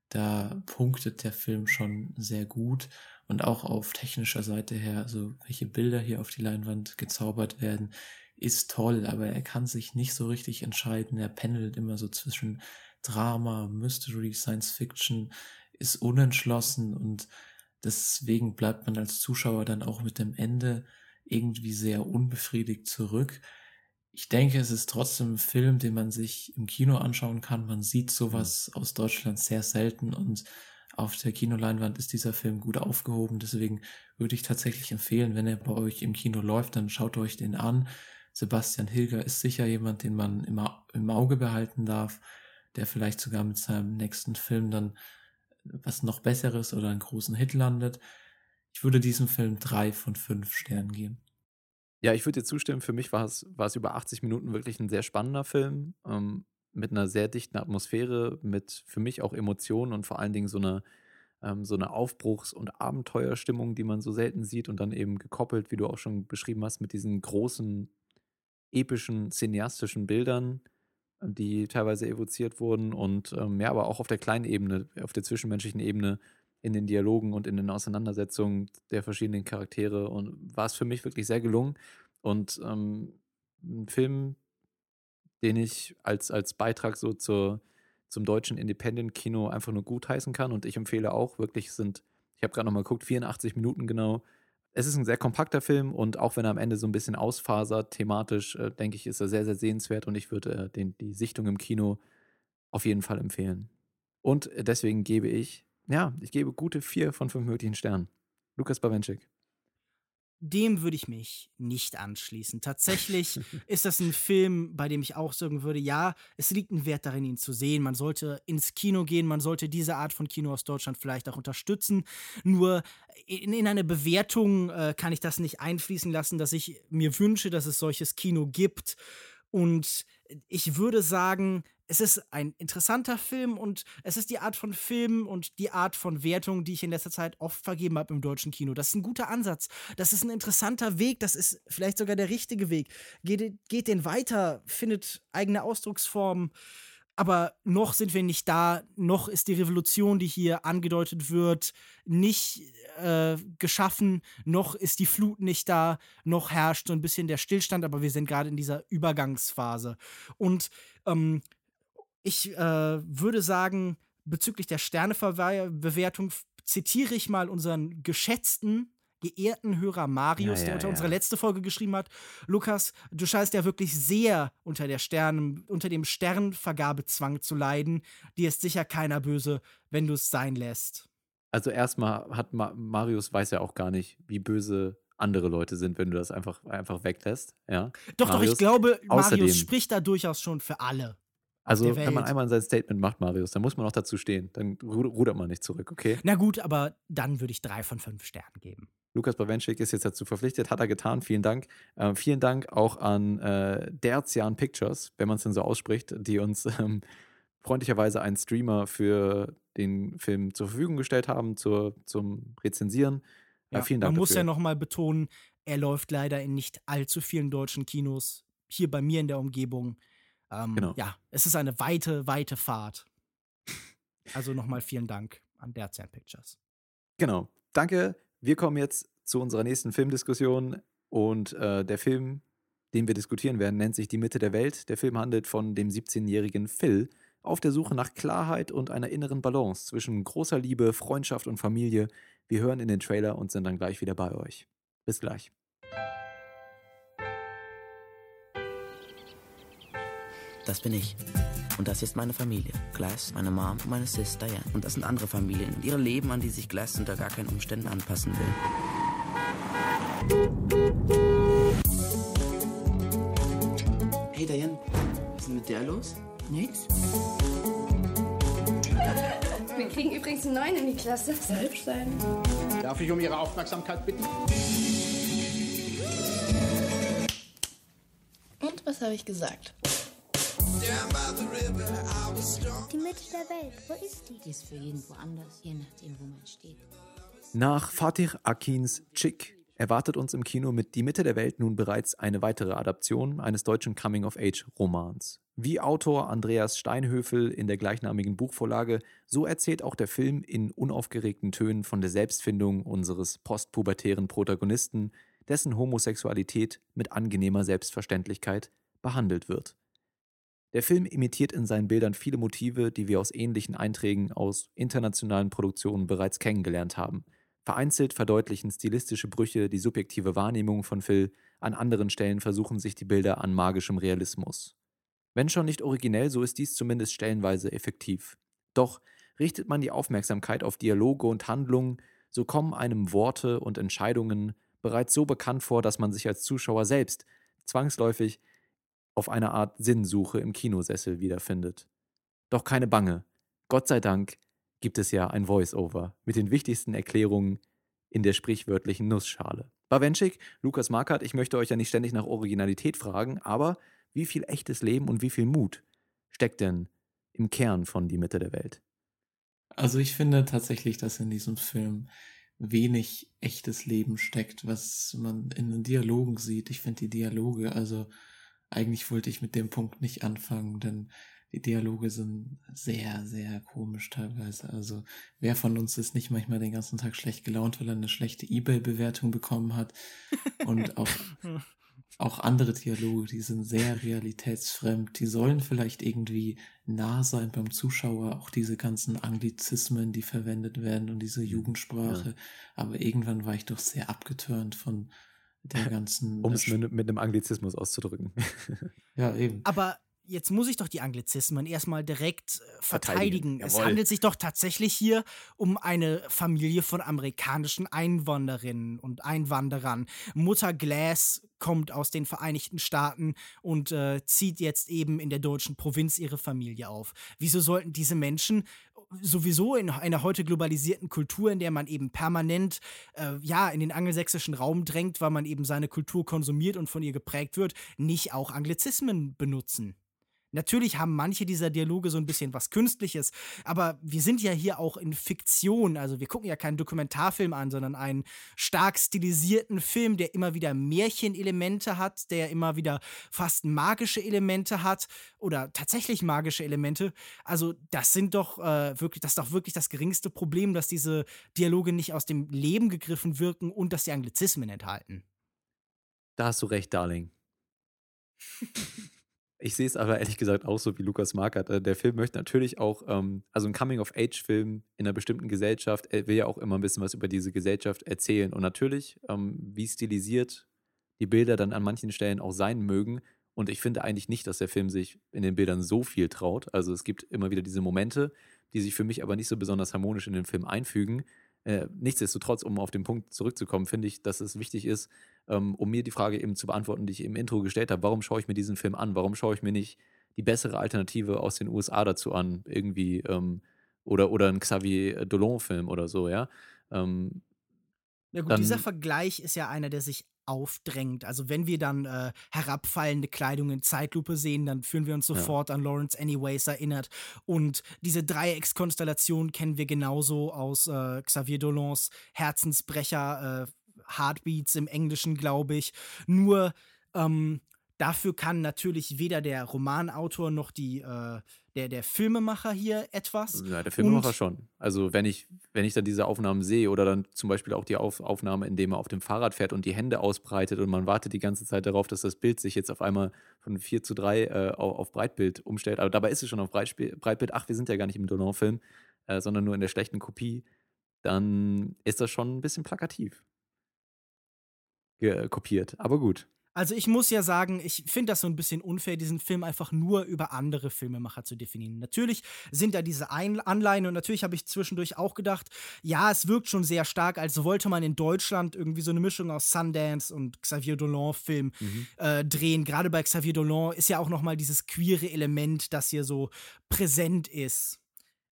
Da punktet der Film schon sehr gut und auch auf technischer Seite her, also welche Bilder hier auf die Leinwand gezaubert werden, ist toll, aber er kann sich nicht so richtig entscheiden. Er pendelt immer so zwischen Drama, Mystery, Science Fiction, ist unentschlossen und deswegen bleibt man als Zuschauer dann auch mit dem Ende irgendwie sehr unbefriedigt zurück. Ich denke, es ist trotzdem ein Film, den man sich im Kino anschauen kann. Man sieht sowas mhm. aus Deutschland sehr selten und auf der Kinoleinwand ist dieser Film gut aufgehoben. Deswegen würde ich tatsächlich empfehlen, wenn er bei euch im Kino läuft, dann schaut euch den an. Sebastian Hilger ist sicher jemand, den man immer im Auge behalten darf, der vielleicht sogar mit seinem nächsten Film dann was noch Besseres oder einen großen Hit landet. Ich würde diesem Film drei von fünf Sternen geben. Ja, ich würde dir zustimmen. Für mich war es, war es über 80 Minuten wirklich ein sehr spannender Film ähm, mit einer sehr dichten Atmosphäre, mit für mich auch Emotionen und vor allen Dingen so einer ähm, so eine Aufbruchs- und Abenteuerstimmung, die man so selten sieht und dann eben gekoppelt, wie du auch schon beschrieben hast, mit diesen großen epischen, cineastischen Bildern, die teilweise evoziert wurden und ähm, ja, aber auch auf der kleinen Ebene, auf der zwischenmenschlichen Ebene, in den Dialogen und in den Auseinandersetzungen der verschiedenen Charaktere und war es für mich wirklich sehr gelungen. Und ähm, ein Film, den ich als, als Beitrag so zur, zum deutschen Independent-Kino einfach nur gutheißen kann und ich empfehle auch wirklich sind, ich habe gerade nochmal geguckt, 84 Minuten genau, es ist ein sehr kompakter Film und auch wenn er am Ende so ein bisschen ausfasert, thematisch, äh, denke ich, ist er sehr, sehr sehenswert und ich würde äh, den, die Sichtung im Kino auf jeden Fall empfehlen. Und deswegen gebe ich ja, ich gebe gute vier von fünf möglichen Sternen. Lukas Bawenschik. Dem würde ich mich nicht anschließen. Tatsächlich ist das ein Film, bei dem ich auch sagen würde, ja, es liegt ein Wert darin, ihn zu sehen. Man sollte ins Kino gehen, man sollte diese Art von Kino aus Deutschland vielleicht auch unterstützen. Nur in, in eine Bewertung äh, kann ich das nicht einfließen lassen, dass ich mir wünsche, dass es solches Kino gibt. Und ich würde sagen, es ist ein interessanter Film und es ist die Art von Film und die Art von Wertung, die ich in letzter Zeit oft vergeben habe im deutschen Kino. Das ist ein guter Ansatz. Das ist ein interessanter Weg. Das ist vielleicht sogar der richtige Weg. Geht, geht den weiter, findet eigene Ausdrucksformen. Aber noch sind wir nicht da, noch ist die Revolution, die hier angedeutet wird, nicht äh, geschaffen, noch ist die Flut nicht da, noch herrscht so ein bisschen der Stillstand, aber wir sind gerade in dieser Übergangsphase. Und ähm, ich äh, würde sagen, bezüglich der Sternebewertung zitiere ich mal unseren geschätzten, geehrten Hörer Marius, ja, ja, der unter ja. unserer letzte Folge geschrieben hat. Lukas, du scheinst ja wirklich sehr unter der Sternen, unter dem Sternvergabezwang zu leiden. Dir ist sicher keiner böse, wenn du es sein lässt. Also erstmal hat Ma Marius weiß ja auch gar nicht, wie böse andere Leute sind, wenn du das einfach, einfach weglässt. Ja? Doch, Marius, doch, ich glaube, Marius spricht da durchaus schon für alle. Also, wenn man einmal sein Statement macht, Marius, dann muss man auch dazu stehen. Dann rudert man nicht zurück, okay? Na gut, aber dann würde ich drei von fünf Sternen geben. Lukas Bawenschik ist jetzt dazu verpflichtet, hat er getan. Vielen Dank. Äh, vielen Dank auch an äh, Derzian Pictures, wenn man es denn so ausspricht, die uns ähm, freundlicherweise einen Streamer für den Film zur Verfügung gestellt haben zur, zum Rezensieren. Äh, ja, vielen Dank. Man dafür. muss ja nochmal betonen, er läuft leider in nicht allzu vielen deutschen Kinos. Hier bei mir in der Umgebung ähm, genau. Ja, es ist eine weite, weite Fahrt. Also nochmal vielen Dank an Derzern Pictures. Genau. Danke. Wir kommen jetzt zu unserer nächsten Filmdiskussion. Und äh, der Film, den wir diskutieren werden, nennt sich Die Mitte der Welt. Der Film handelt von dem 17-jährigen Phil auf der Suche nach Klarheit und einer inneren Balance zwischen großer Liebe, Freundschaft und Familie. Wir hören in den Trailer und sind dann gleich wieder bei euch. Bis gleich. Das bin ich. Und das ist meine Familie. Glass, meine Mom und meine Sis Diane. Und das sind andere Familien und ihre Leben, an die sich Glass unter gar keinen Umständen anpassen will. Hey Diane, was ist denn mit der los? Nix. Wir kriegen übrigens einen neuen in die Klasse. Selbst sein. Darf ich um Ihre Aufmerksamkeit bitten? Und was habe ich gesagt? Die Mitte der Welt, wo ist die? Die ist für jeden woanders, je nachdem, wo man steht. Nach Fatih Akins Chick erwartet uns im Kino mit Die Mitte der Welt nun bereits eine weitere Adaption eines deutschen Coming-of-Age-Romans. Wie Autor Andreas Steinhöfel in der gleichnamigen Buchvorlage, so erzählt auch der Film in unaufgeregten Tönen von der Selbstfindung unseres postpubertären Protagonisten, dessen Homosexualität mit angenehmer Selbstverständlichkeit behandelt wird. Der Film imitiert in seinen Bildern viele Motive, die wir aus ähnlichen Einträgen aus internationalen Produktionen bereits kennengelernt haben. Vereinzelt verdeutlichen stilistische Brüche die subjektive Wahrnehmung von Phil, an anderen Stellen versuchen sich die Bilder an magischem Realismus. Wenn schon nicht originell, so ist dies zumindest stellenweise effektiv. Doch richtet man die Aufmerksamkeit auf Dialoge und Handlungen, so kommen einem Worte und Entscheidungen bereits so bekannt vor, dass man sich als Zuschauer selbst zwangsläufig auf eine Art Sinnsuche im Kinosessel wiederfindet. Doch keine Bange. Gott sei Dank gibt es ja ein Voice-Over mit den wichtigsten Erklärungen in der sprichwörtlichen Nussschale. Bawenschik, Lukas Markert, ich möchte euch ja nicht ständig nach Originalität fragen, aber wie viel echtes Leben und wie viel Mut steckt denn im Kern von Die Mitte der Welt? Also ich finde tatsächlich, dass in diesem Film wenig echtes Leben steckt, was man in den Dialogen sieht. Ich finde die Dialoge, also eigentlich wollte ich mit dem Punkt nicht anfangen, denn die Dialoge sind sehr, sehr komisch teilweise. Also wer von uns ist nicht manchmal den ganzen Tag schlecht gelaunt, weil er eine schlechte Ebay-Bewertung bekommen hat? Und auch, auch andere Dialoge, die sind sehr realitätsfremd. Die sollen vielleicht irgendwie nah sein beim Zuschauer, auch diese ganzen Anglizismen, die verwendet werden und diese Jugendsprache. Ja. Aber irgendwann war ich doch sehr abgeturnt von der ganzen. um es mit, mit einem Anglizismus auszudrücken. ja, eben. Aber jetzt muss ich doch die Anglizismen erstmal direkt äh, verteidigen. Verteidigen, Es handelt sich doch tatsächlich hier um eine Familie von amerikanischen Einwanderinnen und Einwanderern. Mutter Glass kommt aus den Vereinigten Staaten und äh, zieht jetzt eben in der deutschen Provinz ihre Familie auf. Wieso sollten diese Menschen sowieso in einer heute globalisierten Kultur, in der man eben permanent äh, ja in den angelsächsischen Raum drängt, weil man eben seine Kultur konsumiert und von ihr geprägt wird, nicht auch Anglizismen benutzen? Natürlich haben manche dieser Dialoge so ein bisschen was Künstliches, aber wir sind ja hier auch in Fiktion. Also wir gucken ja keinen Dokumentarfilm an, sondern einen stark stilisierten Film, der immer wieder Märchenelemente hat, der immer wieder fast magische Elemente hat oder tatsächlich magische Elemente. Also das sind doch äh, wirklich, das ist doch wirklich das geringste Problem, dass diese Dialoge nicht aus dem Leben gegriffen wirken und dass sie Anglizismen enthalten. Da hast du recht, Darling. Ich sehe es aber ehrlich gesagt auch so, wie Lukas Markert. Äh, Der Film möchte natürlich auch, ähm, also ein Coming-of-Age-Film in einer bestimmten Gesellschaft, er will ja auch immer ein bisschen was über diese Gesellschaft erzählen. Und natürlich, ähm, wie stilisiert die Bilder dann an manchen Stellen auch sein mögen. Und ich finde eigentlich nicht, dass der Film sich in den Bildern so viel traut. Also es gibt immer wieder diese Momente, die sich für mich aber nicht so besonders harmonisch in den Film einfügen. Äh, nichtsdestotrotz, um auf den Punkt zurückzukommen, finde ich, dass es wichtig ist, ähm, um mir die Frage eben zu beantworten, die ich im Intro gestellt habe, warum schaue ich mir diesen Film an? Warum schaue ich mir nicht die bessere Alternative aus den USA dazu an? Irgendwie, ähm, oder, oder ein Xavier Dolan-Film oder so, ja? Ähm, Ja gut, Dann- dieser Vergleich ist ja einer, der sich aufdrängt. Also wenn wir dann äh, herabfallende Kleidung in Zeitlupe sehen, dann fühlen wir uns Ja. sofort an Lawrence Anyways erinnert. Und diese Dreieckskonstellation kennen wir genauso aus äh, Xavier Dolans Herzensbrecher, äh, Heartbeats im Englischen, glaube ich. Nur ähm, dafür kann natürlich weder der Romanautor noch die, äh, der, der Filmemacher hier etwas. Ja, der Filmemacher Und- schon. Also wenn ich, wenn ich dann diese Aufnahmen sehe oder dann zum Beispiel auch die Auf Aufnahme, in dem er auf dem Fahrrad fährt und die Hände ausbreitet und man wartet die ganze Zeit darauf, dass das Bild sich jetzt auf einmal von 4 zu 3 äh, auf, Breitbild umstellt. Aber dabei ist es schon auf Breitbild. Ach, wir sind ja gar nicht im Dolan-Film, äh, sondern nur in der schlechten Kopie. Dann ist das schon ein bisschen plakativ kopiert. Aber gut. Also ich muss ja sagen, ich finde das so ein bisschen unfair, diesen Film einfach nur über andere Filmemacher zu definieren. Natürlich sind da diese Ein Anleihen und natürlich habe ich zwischendurch auch gedacht, ja, es wirkt schon sehr stark, als wollte man in Deutschland irgendwie so eine Mischung aus Sundance und Xavier Dolan-Film äh, drehen. Gerade bei Xavier Dolan ist ja auch noch mal dieses queere Element, das hier so präsent ist.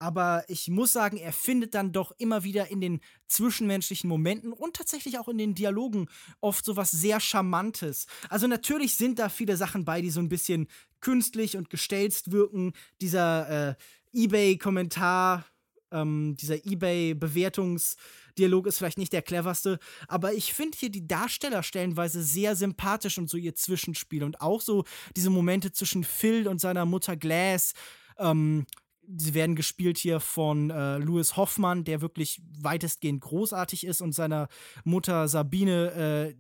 Aber ich muss sagen, er findet dann doch immer wieder in den zwischenmenschlichen Momenten und tatsächlich auch in den Dialogen oft so was sehr Charmantes. Also natürlich sind da viele Sachen bei, die so ein bisschen künstlich und gestelzt wirken. Dieser äh, Ebay-Kommentar, ähm, dieser Ebay-Bewertungsdialog ist vielleicht nicht der cleverste, aber ich finde hier die Darsteller stellenweise sehr sympathisch und so ihr Zwischenspiel und auch so diese Momente zwischen Phil und seiner Mutter Glass. Ähm, Sie werden gespielt hier von äh, Louis Hoffmann, der wirklich weitestgehend großartig ist, und seiner Mutter Sabine äh,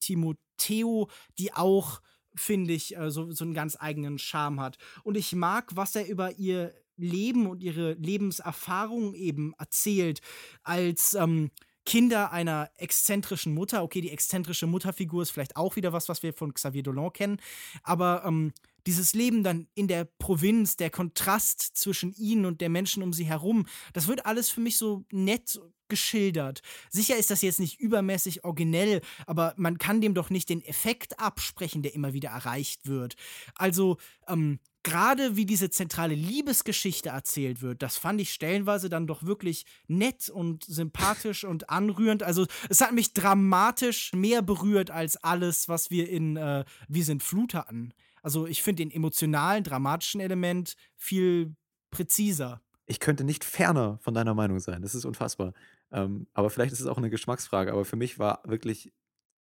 Timoteo, die auch, finde ich, äh, so, so einen ganz eigenen Charme hat. Und ich mag, was er über ihr Leben und ihre Lebenserfahrung eben erzählt, als ähm, Kinder einer exzentrischen Mutter. Okay, die exzentrische Mutterfigur ist vielleicht auch wieder was, was wir von Xavier Dolan kennen, aber ähm, dieses Leben dann in der Provinz, der Kontrast zwischen ihnen und der Menschen um sie herum, das wird alles für mich so nett geschildert. Sicher ist das jetzt nicht übermäßig originell, aber man kann dem doch nicht den Effekt absprechen, der immer wieder erreicht wird. Also, ähm, gerade wie diese zentrale Liebesgeschichte erzählt wird, das fand ich stellenweise dann doch wirklich nett und sympathisch und anrührend. Also es hat mich dramatisch mehr berührt als alles, was wir in äh, Wir sind Flut hatten. Also ich finde den emotionalen, dramatischen Element viel präziser. Ich könnte nicht ferner von deiner Meinung sein. Das ist unfassbar. Ähm, aber vielleicht ist es auch eine Geschmacksfrage. Aber für mich war wirklich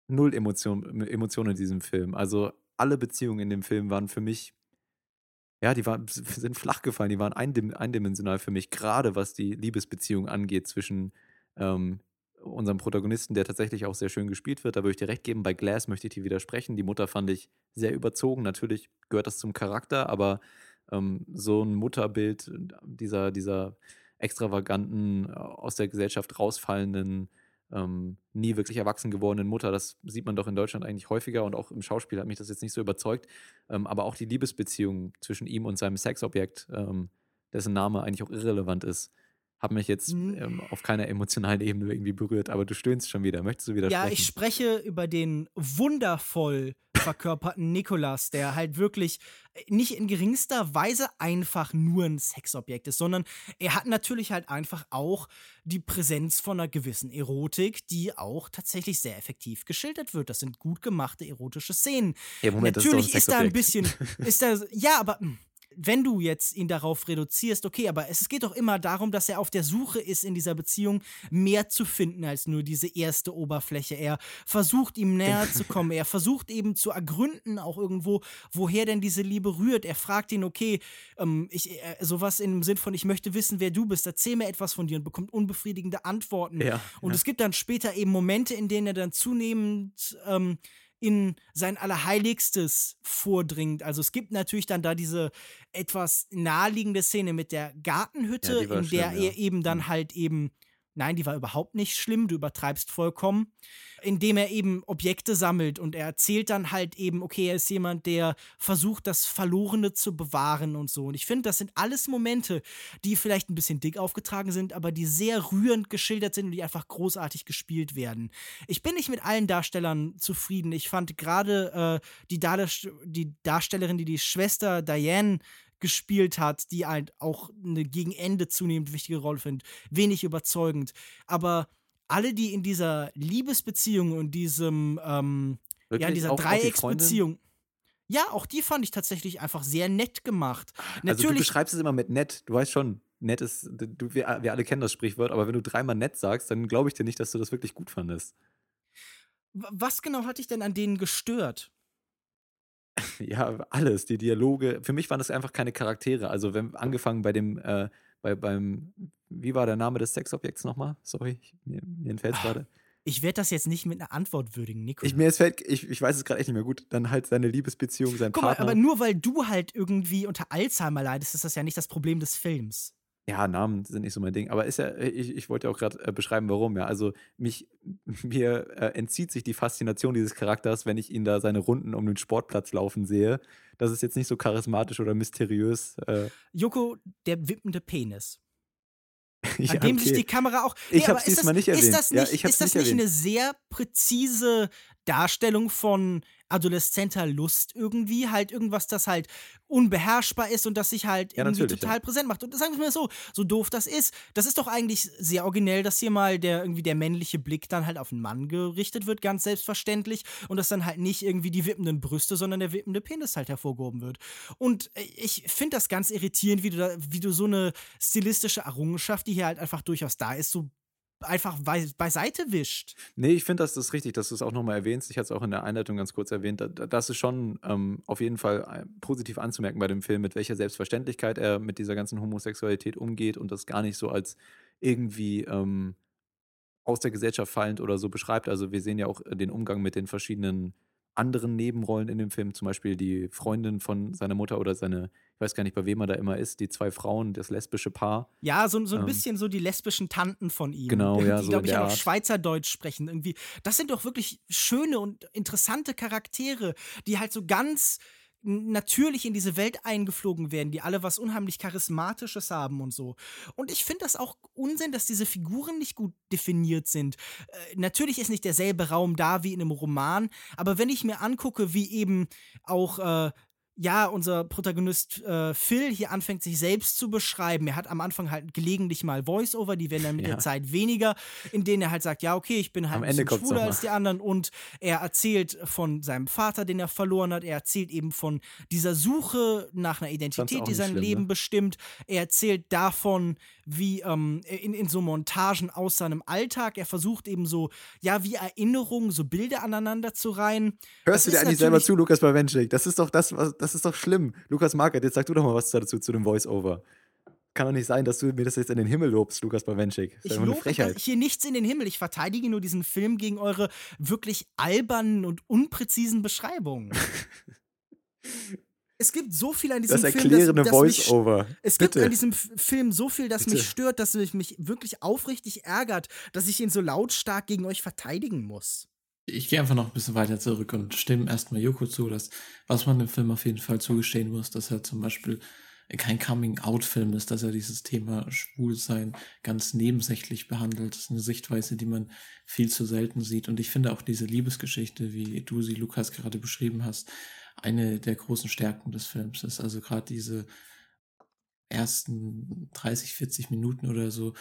null Emotion, Emotion in diesem Film. Also alle Beziehungen in dem Film waren für mich, ja, die waren, sind flach gefallen. Die waren eindim, eindimensional für mich, gerade was die Liebesbeziehung angeht zwischen ähm, unserem Protagonisten, der tatsächlich auch sehr schön gespielt wird. Da würde ich dir recht geben. Bei Glass möchte ich dir widersprechen. Die Mutter fand ich sehr überzogen. Natürlich gehört das zum Charakter, aber ähm, so ein Mutterbild dieser, dieser extravaganten, äh, aus der Gesellschaft rausfallenden ähm, nie wirklich erwachsen gewordenen Mutter. Das sieht man doch in Deutschland eigentlich häufiger und auch im Schauspiel hat mich das jetzt nicht so überzeugt. Ähm, aber auch die Liebesbeziehung zwischen ihm und seinem Sexobjekt, ähm, dessen Name eigentlich auch irrelevant ist, hat mich jetzt Mhm. ähm, auf keiner emotionalen Ebene irgendwie berührt. Aber du stöhnst schon wieder. Möchtest du wieder Ja, sprechen? ich spreche über den wundervoll verkörperten Nikolas, der halt wirklich nicht in geringster Weise einfach nur ein Sexobjekt ist, sondern er hat natürlich halt einfach auch die Präsenz von einer gewissen Erotik, die auch tatsächlich sehr effektiv geschildert wird. Das sind gut gemachte erotische Szenen. Ja, Moment, das ist doch ein natürlich ist da ein bisschen, ist da, ja, aber mh, wenn du jetzt ihn darauf reduzierst, okay, aber es geht doch immer darum, dass er auf der Suche ist, in dieser Beziehung mehr zu finden als nur diese erste Oberfläche. Er versucht, ihm näher zu kommen. Er versucht eben zu ergründen, auch irgendwo, woher denn diese Liebe rührt. Er fragt ihn, okay, ähm, ich, äh, sowas im Sinn von, ich möchte wissen, wer du bist, erzähl mir etwas von dir und bekommt unbefriedigende Antworten. Ja, und ja. es gibt dann später eben Momente, in denen er dann zunehmend ähm, in sein Allerheiligstes vordringt. Also es gibt natürlich dann da diese etwas naheliegende Szene mit der Gartenhütte, Ja, in der schlimm, ja. er eben dann halt eben, nein, die war überhaupt nicht schlimm, du übertreibst vollkommen, indem er eben Objekte sammelt und er erzählt dann halt eben, okay, er ist jemand, der versucht, das Verlorene zu bewahren und so. Und ich finde, das sind alles Momente, die vielleicht ein bisschen dick aufgetragen sind, aber die sehr rührend geschildert sind und die einfach großartig gespielt werden. Ich bin nicht mit allen Darstellern zufrieden. Ich fand gerade äh, die, Darst die Darstellerin, die die Schwester Diane gespielt hat, die halt auch eine gegen Ende zunehmend wichtige Rolle findet, wenig überzeugend. Aber alle, die in dieser Liebesbeziehung und diesem, ähm, ja, in dieser? Dreiecksbeziehung. Ja, auch die fand ich tatsächlich einfach sehr nett gemacht. Also du Natürlich, beschreibst es immer mit nett. Du weißt schon, nett ist, du, wir, wir alle kennen das Sprichwort, aber wenn du dreimal nett sagst, dann glaube ich dir nicht, dass du das wirklich gut fandest. was genau hat dich denn an denen gestört? Ja, alles, die Dialoge. Für mich waren das einfach keine Charaktere. Also wenn angefangen bei dem, äh, bei, beim, wie war der Name des Sexobjekts nochmal? Sorry, ich, mir, mir entfällt es Ah, gerade. Ich werde das jetzt nicht mit einer Antwort würdigen, Nico. Ich, mir es fällt, ich, ich weiß es gerade echt nicht mehr gut. Dann halt seine Liebesbeziehung, sein Guck mal, Partner. aber nur weil du halt irgendwie unter Alzheimer leidest, ist das ja nicht das Problem des Films. Ja, Namen sind nicht so mein Ding. Aber ist ja, ich, ich wollte ja auch gerade äh, beschreiben, warum. Ja, also mich, mir äh, entzieht sich die Faszination dieses Charakters, wenn ich ihn da seine Runden um den Sportplatz laufen sehe. Das ist jetzt nicht so charismatisch oder mysteriös. Äh, Joko, der wippende Penis. An ja, dem sich die Kamera auch. Ich aber hab's ist diesmal das, nicht Ist erwähnt. das Ja, nicht, ich hab's ist das nicht eine sehr präzise Darstellung von adoleszenter Lust irgendwie? Halt irgendwas, das halt unbeherrschbar ist und das sich halt Ja, irgendwie total ja. präsent macht. Und sagen wir mal so, so doof das ist, das ist doch eigentlich sehr originell, dass hier mal der irgendwie der männliche Blick dann halt auf einen Mann gerichtet wird, ganz selbstverständlich. Und dass dann halt nicht irgendwie die wippenden Brüste, sondern der wippende Penis halt hervorgehoben wird. Und äh, ich finde das ganz irritierend, wie du, da, wie du so eine stilistische Errungenschaft, die hier halt einfach durchaus da ist, so einfach bei, beiseite wischt. Nee, ich finde, das ist richtig, dass du es auch nochmal erwähnst. Ich hatte es auch in der Einleitung ganz kurz erwähnt. Da- da- Das ist schon ähm, auf jeden Fall äh, positiv anzumerken bei dem Film, mit welcher Selbstverständlichkeit er mit dieser ganzen Homosexualität umgeht und das gar nicht so als irgendwie ähm, aus der Gesellschaft fallend oder so beschreibt. Also wir sehen ja auch äh, den Umgang mit den verschiedenen anderen Nebenrollen in dem Film, zum Beispiel die Freundin von seiner Mutter oder seine, ich weiß gar nicht, bei wem er da immer ist, die zwei Frauen, das lesbische Paar. Ja, so, so ein Ähm. bisschen so die lesbischen Tanten von ihm. Genau, ja, Die, so glaube ich, ja auch. Schweizerdeutsch sprechen irgendwie. Das sind doch wirklich schöne und interessante Charaktere, die halt so ganz natürlich in diese Welt eingeflogen werden, die alle was unheimlich Charismatisches haben und so. Und ich finde das auch Unsinn, dass diese Figuren nicht gut definiert sind. Äh, natürlich ist nicht derselbe Raum da wie in einem Roman, aber wenn ich mir angucke, wie eben auch äh, ja, unser Protagonist äh, Phil hier anfängt, sich selbst zu beschreiben. Er hat am Anfang halt gelegentlich mal Voice-Over, die werden dann mit Ja. der Zeit weniger, in denen er halt sagt, ja, okay, ich bin halt Am ein Ende bisschen schwuler als die anderen und er erzählt von seinem Vater, den er verloren hat. Er erzählt eben von dieser Suche nach einer Identität, die sein schlimm, Leben ne? bestimmt. Er erzählt davon, wie ähm, in, in so Montagen aus seinem Alltag. Er versucht eben so, ja, wie Erinnerungen, so Bilder aneinander zu reihen. Hörst Das du dir eigentlich selber zu, Lukas Bawenschik? Das ist doch das, was, das ist doch schlimm. Lukas Markert, jetzt sag du doch mal was dazu zu dem Voice-Over. Kann doch nicht sein, dass du mir das jetzt in den Himmel lobst, Lukas Bawenschik. Das ist Ich eine lobe Frechheit. hier nichts in den Himmel. Ich verteidige nur diesen Film gegen eure wirklich albernen und unpräzisen Beschreibungen. Es gibt so viel an diesem das Film. erklärende das, das Voice-Over. Es Bitte. gibt an diesem Film so viel, das Bitte. mich stört, dass es mich wirklich aufrichtig ärgert, dass ich ihn so lautstark gegen euch verteidigen muss. Ich gehe einfach noch ein bisschen weiter zurück und stimme erstmal Joko zu, dass was man dem Film auf jeden Fall zugestehen muss, dass er zum Beispiel kein Coming-out-Film ist, dass er dieses Thema Schwulsein ganz nebensächlich behandelt. Das ist eine Sichtweise, die man viel zu selten sieht. Und ich finde auch diese Liebesgeschichte, wie du sie, Lukas, gerade beschrieben hast, eine der großen Stärken des Films ist. Also gerade diese ersten 30, 40 Minuten oder so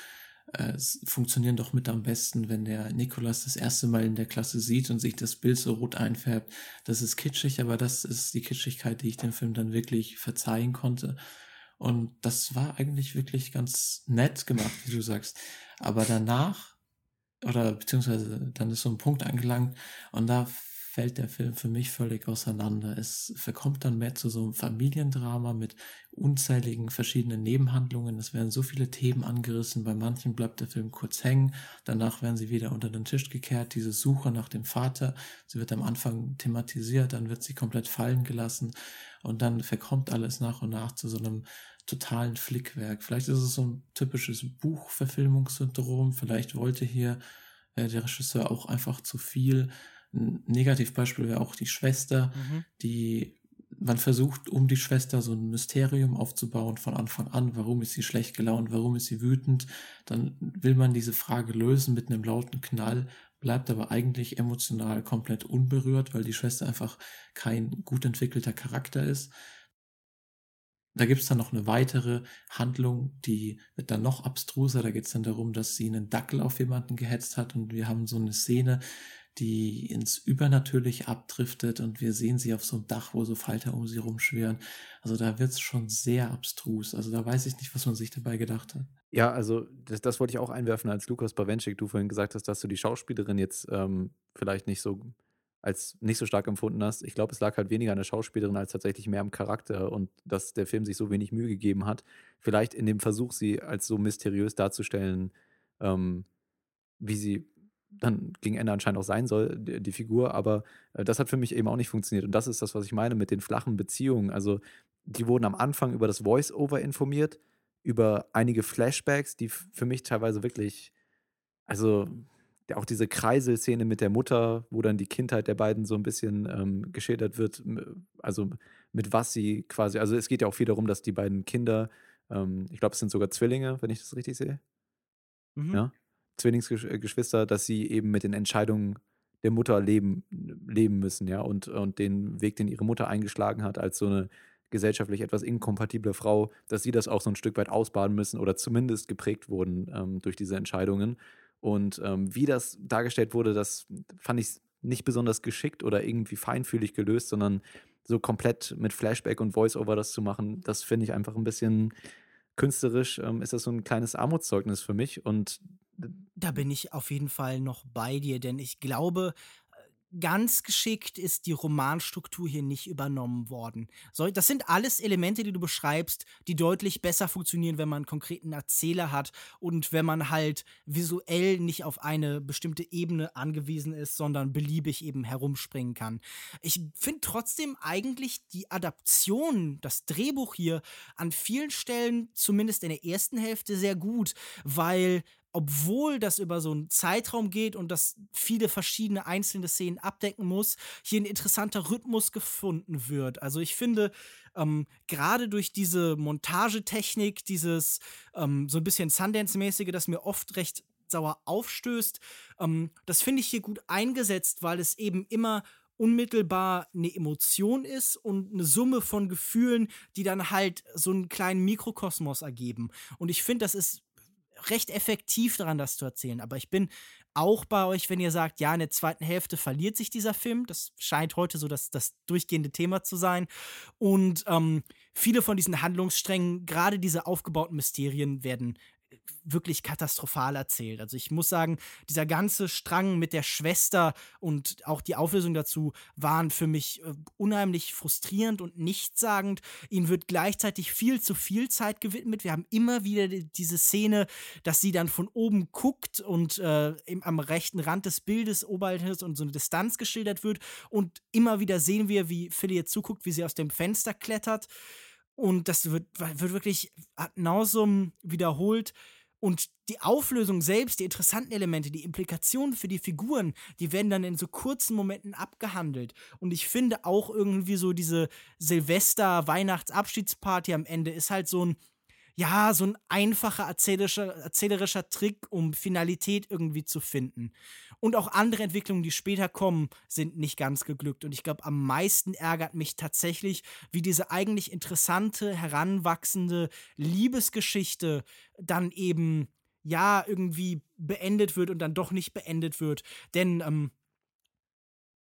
äh, es funktionieren doch mit am besten, wenn der Nikolas das erste Mal in der Klasse sieht und sich das Bild so rot einfärbt. Das ist kitschig, aber das ist die Kitschigkeit, die ich dem Film dann wirklich verzeihen konnte. Und das war eigentlich wirklich ganz nett gemacht, wie du sagst. Aber danach, oder beziehungsweise dann ist so ein Punkt angelangt und da fällt der Film für mich völlig auseinander. Es verkommt dann mehr zu so einem Familiendrama mit unzähligen verschiedenen Nebenhandlungen. Es werden so viele Themen angerissen. Bei manchen bleibt der Film kurz hängen. Danach werden sie wieder unter den Tisch gekehrt. Diese Suche nach dem Vater, sie wird am Anfang thematisiert, dann wird sie komplett fallen gelassen und dann verkommt alles nach und nach zu so einem totalen Flickwerk. Vielleicht ist es so ein typisches Buchverfilmungssyndrom. Vielleicht wollte hier äh, der Regisseur auch einfach zu viel. Ein Negativbeispiel wäre auch die Schwester, Mhm. die man versucht, um die Schwester so ein Mysterium aufzubauen von Anfang an. Warum ist sie schlecht gelaunt? Warum ist sie wütend? Dann will man diese Frage lösen mit einem lauten Knall, bleibt aber eigentlich emotional komplett unberührt, weil die Schwester einfach kein gut entwickelter Charakter ist. Da gibt's dann noch eine weitere Handlung, die wird dann noch abstruser. Da geht's dann darum, dass sie einen Dackel auf jemanden gehetzt hat und wir haben so eine Szene, die ins Übernatürliche abdriftet und wir sehen sie auf so einem Dach, wo so Falter um sie rumschwirren. Also da wird's schon sehr abstrus. Also da weiß ich nicht, was man sich dabei gedacht hat. Ja, also das, das wollte ich auch einwerfen, als Lukas Bawenschik, du vorhin gesagt hast, dass du die Schauspielerin jetzt ähm, vielleicht nicht so als nicht so stark empfunden hast. Ich glaube, es lag halt weniger an der Schauspielerin als tatsächlich mehr am Charakter und dass der Film sich so wenig Mühe gegeben hat. Vielleicht in dem Versuch, sie als so mysteriös darzustellen, ähm, wie sie dann gegen Ende anscheinend auch sein soll, die, die Figur. Aber äh, das hat für mich eben auch nicht funktioniert. Und das ist das, was ich meine mit den flachen Beziehungen. Also, die wurden am Anfang über das Voice-Over informiert, über einige Flashbacks, die für mich teilweise wirklich, also auch diese Kreiselszene mit der Mutter, wo dann die Kindheit der beiden so ein bisschen ähm, geschildert wird, also mit was sie quasi, also es geht ja auch viel darum, dass die beiden Kinder, ähm, ich glaube, es sind sogar Zwillinge, wenn ich das richtig sehe, Mhm. ja, Zwillingsgeschwister, dass sie eben mit den Entscheidungen der Mutter leben, leben müssen, ja, und, und den Weg, den ihre Mutter eingeschlagen hat, als so eine gesellschaftlich etwas inkompatible Frau, dass sie das auch so ein Stück weit ausbaden müssen oder zumindest geprägt wurden ähm, durch diese Entscheidungen. Und ähm, wie das dargestellt wurde, das fand ich nicht besonders geschickt oder irgendwie feinfühlig gelöst, sondern so komplett mit Flashback und Voice-Over das zu machen, das finde ich einfach ein bisschen künstlerisch, ähm, ist das so ein kleines Armutszeugnis für mich. Und Da bin ich auf jeden Fall noch bei dir, denn ich glaube, äh, ganz geschickt ist die Romanstruktur hier nicht übernommen worden. Das sind alles Elemente, die du beschreibst, die deutlich besser funktionieren, wenn man einen konkreten Erzähler hat und wenn man halt visuell nicht auf eine bestimmte Ebene angewiesen ist, sondern beliebig eben herumspringen kann. Ich finde trotzdem eigentlich die Adaption, das Drehbuch hier an vielen Stellen, zumindest in der ersten Hälfte, sehr gut, weil obwohl das über so einen Zeitraum geht und das viele verschiedene einzelne Szenen abdecken muss, hier ein interessanter Rhythmus gefunden wird. Also ich finde, ähm, gerade durch diese Montagetechnik, dieses ähm, so ein bisschen Sundance-mäßige, das mir oft recht sauer aufstößt, ähm, das finde ich hier gut eingesetzt, weil es eben immer unmittelbar eine Emotion ist und eine Summe von Gefühlen, die dann halt so einen kleinen Mikrokosmos ergeben. Und ich finde, das ist recht effektiv daran, das zu erzählen. Aber ich bin auch bei euch, wenn ihr sagt, ja, in der zweiten Hälfte verliert sich dieser Film. Das scheint heute so das, das durchgehende Thema zu sein. Und ähm, viele von diesen Handlungssträngen, gerade diese aufgebauten Mysterien, werden wirklich katastrophal erzählt. Also ich muss sagen, dieser ganze Strang mit der Schwester und auch die Auflösung dazu waren für mich äh, unheimlich frustrierend und nichtssagend. Ihnen wird gleichzeitig viel zu viel Zeit gewidmet. Wir haben immer wieder diese Szene, dass sie dann von oben guckt und äh, am rechten Rand des Bildes oberhalb und so eine Distanz geschildert wird. Und immer wieder sehen wir, wie Philly zuguckt, wie sie aus dem Fenster klettert. Und das wird, wird wirklich ad nausum wiederholt. Und die Auflösung selbst, die interessanten Elemente, die Implikationen für die Figuren, die werden dann in so kurzen Momenten abgehandelt. Und ich finde auch irgendwie so diese Silvester-Weihnachts-Abschiedsparty am Ende ist halt so ein ja, so ein einfacher erzählerischer, erzählerischer Trick, um Finalität irgendwie zu finden. Und auch andere Entwicklungen, die später kommen, sind nicht ganz geglückt. Und ich glaube, am meisten ärgert mich tatsächlich, wie diese eigentlich interessante, heranwachsende Liebesgeschichte dann eben, ja, irgendwie beendet wird und dann doch nicht beendet wird. Denn ähm,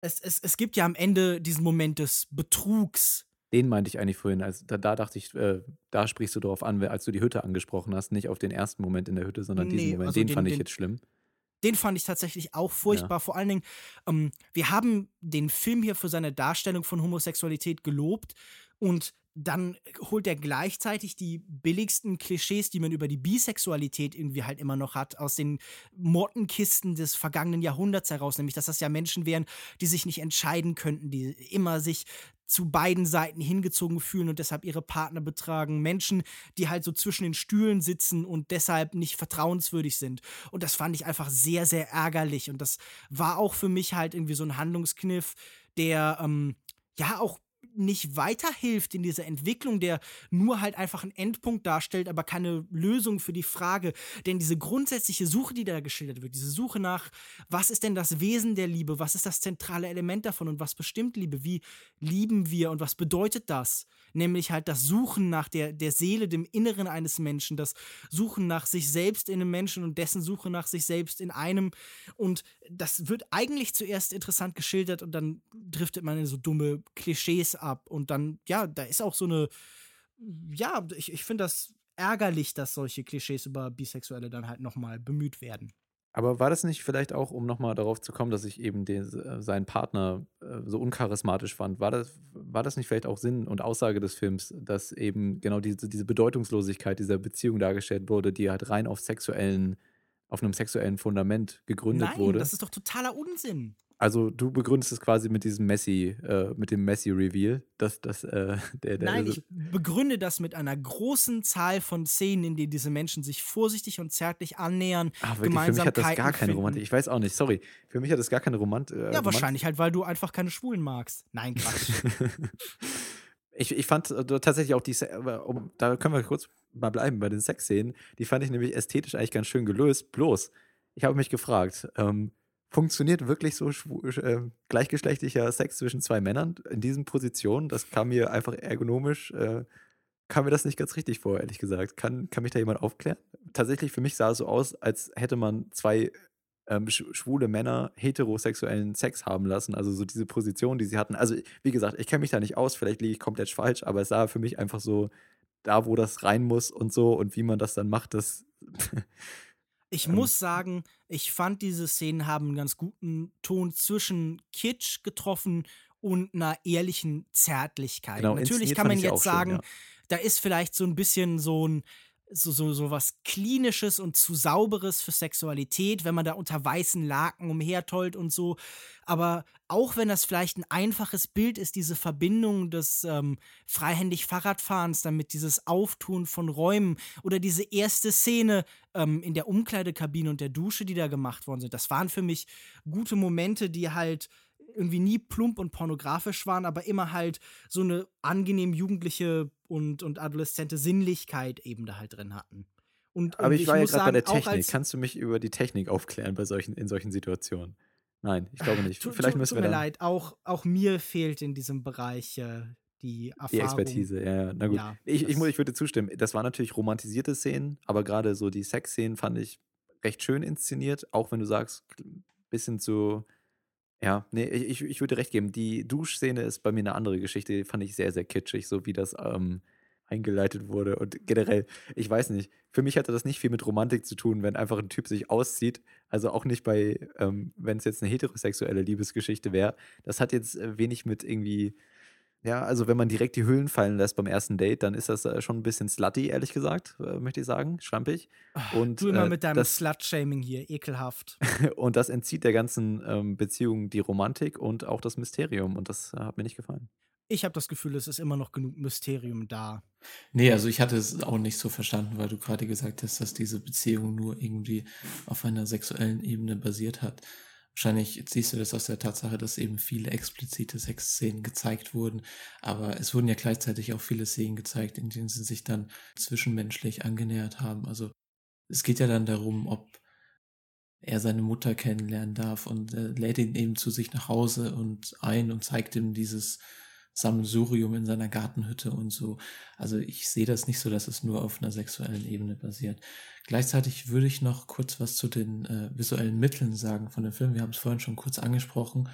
es, es, es gibt ja am Ende diesen Moment des Betrugs, den meinte ich eigentlich vorhin. Also da, da dachte ich, äh, da sprichst du darauf an, als du die Hütte angesprochen hast. Nicht auf den ersten Moment in der Hütte, sondern nee, diesen Moment. Also den, den, fand ich den, jetzt schlimm. Den fand ich tatsächlich auch furchtbar. Ja. Vor allen Dingen, ähm, wir haben den Film hier für seine Darstellung von Homosexualität gelobt und dann holt er gleichzeitig die billigsten Klischees, die man über die Bisexualität irgendwie halt immer noch hat, aus den Mottenkisten des vergangenen Jahrhunderts heraus, nämlich dass das ja Menschen wären, die sich nicht entscheiden könnten, die immer sich zu beiden Seiten hingezogen fühlen und deshalb ihre Partner betragen. Menschen, die halt so zwischen den Stühlen sitzen und deshalb nicht vertrauenswürdig sind. Und das fand ich einfach sehr, sehr ärgerlich. Und das war auch für mich halt irgendwie so ein Handlungskniff, der ähm, ja auch nicht weiterhilft in dieser Entwicklung, der nur halt einfach einen Endpunkt darstellt, aber keine Lösung für die Frage. Denn diese grundsätzliche Suche, die da geschildert wird, diese Suche nach, was ist denn das Wesen der Liebe, was ist das zentrale Element davon und was bestimmt Liebe, wie lieben wir und was bedeutet das? Nämlich halt das Suchen nach der, der Seele, dem Inneren eines Menschen, das Suchen nach sich selbst in einem Menschen und dessen Suche nach sich selbst in einem. Und das wird eigentlich zuerst interessant geschildert und dann driftet man in so dumme Klischees ab. Und dann, ja, da ist auch so eine, ja, ich, ich finde das ärgerlich, dass solche Klischees über Bisexuelle dann halt nochmal bemüht werden. Aber war das nicht vielleicht auch, um nochmal darauf zu kommen, dass ich eben den, äh, seinen Partner äh, so uncharismatisch fand, war das, war das nicht vielleicht auch Sinn und Aussage des Films, dass eben genau diese, diese Bedeutungslosigkeit dieser Beziehung dargestellt wurde, die halt rein auf sexuellen, auf einem sexuellen Fundament gegründet Nein, wurde? Das ist doch totaler Unsinn. Also du begründest es quasi mit diesem Messi, äh, mit dem Messi-Reveal, dass das äh, der, der Nein, ich begründe das mit einer großen Zahl von Szenen, in denen diese Menschen sich vorsichtig und zärtlich annähern. Ach, wirklich, für mich hat das gar keine Romantik. Ich weiß auch nicht, sorry. Für mich hat das gar keine Romantik. Äh, ja, wahrscheinlich halt, weil du einfach keine Schwulen magst. Nein, Quatsch. ich, ich fand äh, tatsächlich auch die, da können wir kurz mal bleiben bei den Sexszenen. Die fand ich nämlich ästhetisch eigentlich ganz schön gelöst. Bloß, ich habe mich gefragt, ähm, funktioniert wirklich so äh, gleichgeschlechtlicher Sex zwischen zwei Männern in diesen Positionen? Das kam mir einfach ergonomisch, äh, kam mir das nicht ganz richtig vor, ehrlich gesagt. Kann, kann mich da jemand aufklären? Tatsächlich, für mich sah es so aus, als hätte man zwei ähm, schwule Männer heterosexuellen Sex haben lassen. Also so diese Position, die sie hatten. Also, wie gesagt, ich kenne mich da nicht aus, vielleicht liege ich komplett falsch, aber es sah für mich einfach so da, wo das rein muss und so und wie man das dann macht, das Ich ähm, muss sagen, ich fand diese Szenen haben einen ganz guten Ton zwischen Kitsch getroffen und einer ehrlichen Zärtlichkeit. Genau, Natürlich kann man jetzt sagen, schön, ja. da ist vielleicht so ein bisschen so ein so, so, so was Klinisches und zu Sauberes für Sexualität, wenn man da unter weißen Laken umhertollt und so. Aber auch wenn das vielleicht ein einfaches Bild ist, diese Verbindung des ähm, freihändig Fahrradfahrens, damit dieses Auftun von Räumen oder diese erste Szene ähm, in der Umkleidekabine und der Dusche, die da gemacht worden sind, das waren für mich gute Momente, die halt irgendwie nie plump und pornografisch waren, aber immer halt so eine angenehm jugendliche und, und adoleszente Sinnlichkeit eben da halt drin hatten. Und, aber und ich, ich war ja gerade bei der Technik. Kannst du mich über die Technik aufklären bei solchen, in solchen Situationen? Nein, ich glaube nicht. Tut, Vielleicht tut, müssen tut wir mir leid, auch, auch mir fehlt in diesem Bereich äh, die Erfahrung. Die Expertise, ja, ja. Na gut. Ja, ich, ich, ich würde zustimmen. Das waren natürlich romantisierte Szenen, aber gerade so die Sexszenen fand ich recht schön inszeniert, auch wenn du sagst, bisschen zu ja, nee, ich, ich würde recht geben. Die Duschszene ist bei mir eine andere Geschichte. Die fand ich sehr, sehr kitschig, so wie das ähm, eingeleitet wurde. Und generell, ich weiß nicht, für mich hatte das nicht viel mit Romantik zu tun, wenn einfach ein Typ sich auszieht. Also auch nicht bei, ähm, wenn es jetzt eine heterosexuelle Liebesgeschichte wäre. Das hat jetzt äh, wenig mit irgendwie, ja, also wenn man direkt die Hüllen fallen lässt beim ersten Date, dann ist das äh, schon ein bisschen slutty, ehrlich gesagt, äh, möchte ich sagen, schlampig. Und, du immer äh, mit deinem das, Slut-Shaming hier, ekelhaft. und das entzieht der ganzen ähm, Beziehung die Romantik und auch das Mysterium. Und das äh, hat mir nicht gefallen. Ich habe das Gefühl, es ist immer noch genug Mysterium da. Nee, also ich hatte es auch nicht so verstanden, weil du gerade gesagt hast, dass diese Beziehung nur irgendwie auf einer sexuellen Ebene basiert hat. Wahrscheinlich siehst du das aus der Tatsache, dass eben viele explizite Sexszenen gezeigt wurden, aber es wurden ja gleichzeitig auch viele Szenen gezeigt, in denen sie sich dann zwischenmenschlich angenähert haben. Also es geht ja dann darum, ob er seine Mutter kennenlernen darf und äh, lädt ihn eben zu sich nach Hause und ein und zeigt ihm dieses Sammelsurium in seiner Gartenhütte und so. Also ich sehe das nicht so, dass es nur auf einer sexuellen Ebene basiert. Gleichzeitig würde ich noch kurz was zu den äh, visuellen Mitteln sagen von dem Film. Wir haben es vorhin schon kurz angesprochen.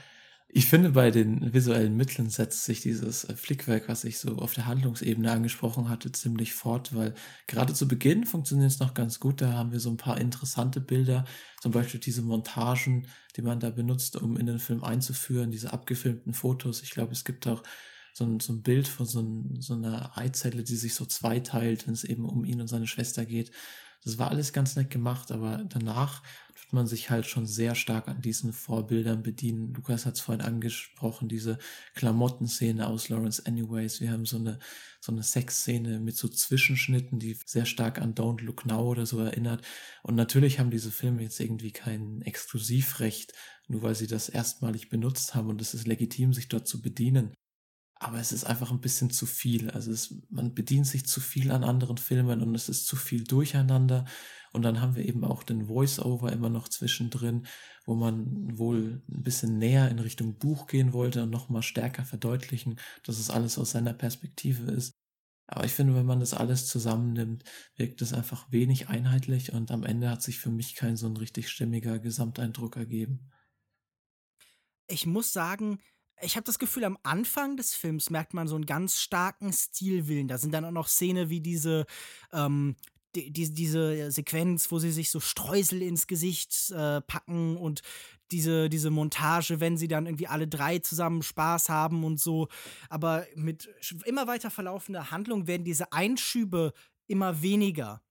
Ich finde, bei den visuellen Mitteln setzt sich dieses äh, Flickwerk, was ich so auf der Handlungsebene angesprochen hatte, ziemlich fort, weil gerade zu Beginn funktioniert es noch ganz gut. Da haben wir so ein paar interessante Bilder, zum Beispiel diese Montagen, die man da benutzt, um in den Film einzuführen, diese abgefilmten Fotos. Ich glaube, es gibt auch so ein, so ein Bild von so, ein, so einer Eizelle, die sich so zweiteilt, wenn es eben um ihn und seine Schwester geht. Das war alles ganz nett gemacht, aber danach wird man sich halt schon sehr stark an diesen Vorbildern bedienen. Lukas hat es vorhin angesprochen, diese Klamottenszene aus Lawrence Anyways. Wir haben so eine, so eine Sexszene mit so Zwischenschnitten, die sehr stark an Don't Look Now oder so erinnert. Und natürlich haben diese Filme jetzt irgendwie kein Exklusivrecht, nur weil sie das erstmalig benutzt haben und es ist legitim, sich dort zu bedienen aber es ist einfach ein bisschen zu viel. Also es, man bedient sich zu viel an anderen Filmen und es ist zu viel durcheinander. Und dann haben wir eben auch den Voice-Over immer noch zwischendrin, wo man wohl ein bisschen näher in Richtung Buch gehen wollte und nochmal stärker verdeutlichen, dass es alles aus seiner Perspektive ist. Aber ich finde, wenn man das alles zusammennimmt, wirkt es einfach wenig einheitlich und am Ende hat sich für mich kein so ein richtig stimmiger Gesamteindruck ergeben. Ich muss sagen, ich habe das Gefühl, am Anfang des Films merkt man so einen ganz starken Stilwillen. Da sind dann auch noch Szenen wie diese, ähm, die, die, diese Sequenz, wo sie sich so Streusel ins Gesicht äh, packen und diese, diese Montage, wenn sie dann irgendwie alle drei zusammen Spaß haben und so. Aber mit immer weiter verlaufender Handlung werden diese Einschübe immer weniger.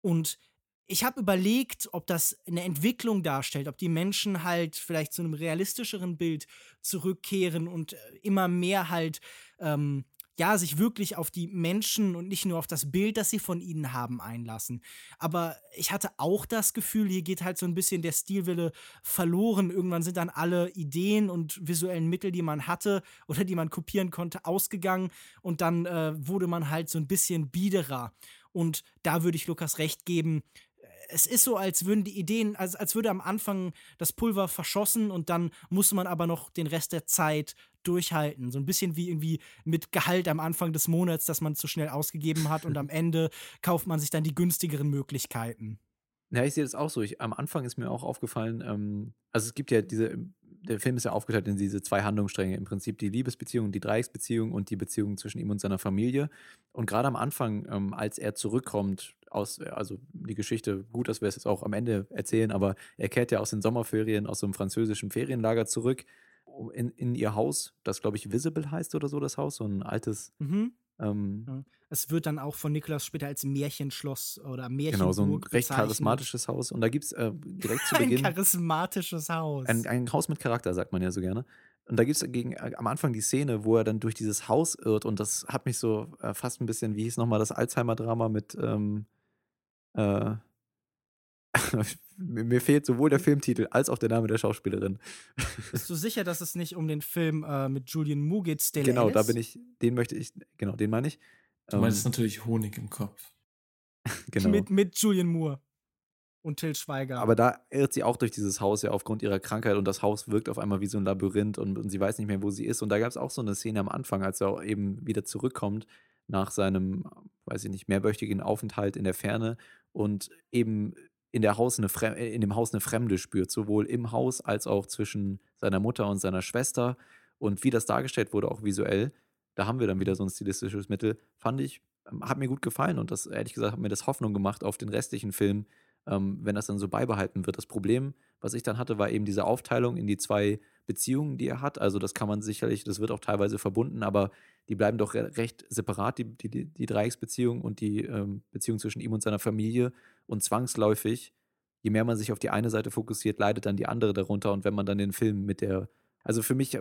Und ich habe überlegt, ob das eine Entwicklung darstellt, ob die Menschen halt vielleicht zu einem realistischeren Bild zurückkehren und äh, immer mehr halt, ähm, ja, sich wirklich auf die Menschen und nicht nur auf das Bild, das sie von ihnen haben, einlassen. Aber ich hatte auch das Gefühl, hier geht halt so ein bisschen der Stilwille verloren. Irgendwann sind dann alle Ideen und visuellen Mittel, die man hatte oder die man kopieren konnte, ausgegangen und dann äh, wurde man halt so ein bisschen biederer. Und da würde ich Lukas recht geben, es ist so, als würden die Ideen, als, als würde am Anfang das Pulver verschossen und dann muss man aber noch den Rest der Zeit durchhalten. So ein bisschen wie irgendwie mit Gehalt am Anfang des Monats, das man zu schnell ausgegeben hat und am Ende kauft man sich dann die günstigeren Möglichkeiten. Ja, ich sehe das auch so. Ich, am Anfang ist mir auch aufgefallen, ähm, also es gibt ja diese, der Film ist ja aufgeteilt in diese zwei Handlungsstränge. Im Prinzip die Liebesbeziehung, die Dreiecksbeziehung und die Beziehung zwischen ihm und seiner Familie. Und gerade am Anfang, ähm, als er zurückkommt aus, also die Geschichte, gut, dass wir es jetzt auch am Ende erzählen, aber er kehrt ja aus den Sommerferien, aus so einem französischen Ferienlager zurück in, in ihr Haus, das glaube ich Visible heißt oder so, das Haus, so ein altes. Mhm. Ähm, ja. Es wird dann auch von Niklas später als Märchenschloss oder Märchenburg Genau, so ein recht bezeichnet. charismatisches Haus. Und da gibt es äh, direkt zu Beginn. ein charismatisches Haus. Ein, ein, Haus mit Charakter, sagt man ja so gerne. Und da gibt es äh, am Anfang die Szene, wo er dann durch dieses Haus irrt. Und das hat mich so äh, fast ein bisschen, wie hieß nochmal das Alzheimer-Drama mit. Ähm, äh, mir fehlt sowohl der Filmtitel als auch der Name der Schauspielerin. Bist du sicher, dass es nicht um den Film äh, mit Julian Moore geht, Stella Genau, Alice? da bin ich, den möchte ich, genau, den meine ich. Du meinst ähm, natürlich Honig im Kopf. genau. Mit, mit Julian Moore und Till Schweiger. Aber da irrt sie auch durch dieses Haus ja aufgrund ihrer Krankheit und das Haus wirkt auf einmal wie so ein Labyrinth und, und sie weiß nicht mehr, wo sie ist. Und da gab es auch so eine Szene am Anfang, als er eben wieder zurückkommt nach seinem, weiß ich nicht, mehrwöchigen Aufenthalt in der Ferne und eben in, der Haus eine äh, in dem Haus eine Fremde spürt, sowohl im Haus als auch zwischen seiner Mutter und seiner Schwester. Und wie das dargestellt wurde, auch visuell, da haben wir dann wieder so ein stilistisches Mittel, fand ich ähm, hat mir gut gefallen und das, ehrlich gesagt, hat mir das Hoffnung gemacht auf den restlichen Film, ähm, wenn das dann so beibehalten wird. Das Problem, was ich dann hatte, war eben diese Aufteilung in die zwei Beziehungen, die er hat. Also das kann man sicherlich, das wird auch teilweise verbunden, aber die bleiben doch recht separat, die, die, die Dreiecksbeziehung und die ähm, Beziehung zwischen ihm und seiner Familie. Und zwangsläufig, je mehr man sich auf die eine Seite fokussiert, leidet dann die andere darunter. Und wenn man dann den Film mit der, also für mich äh,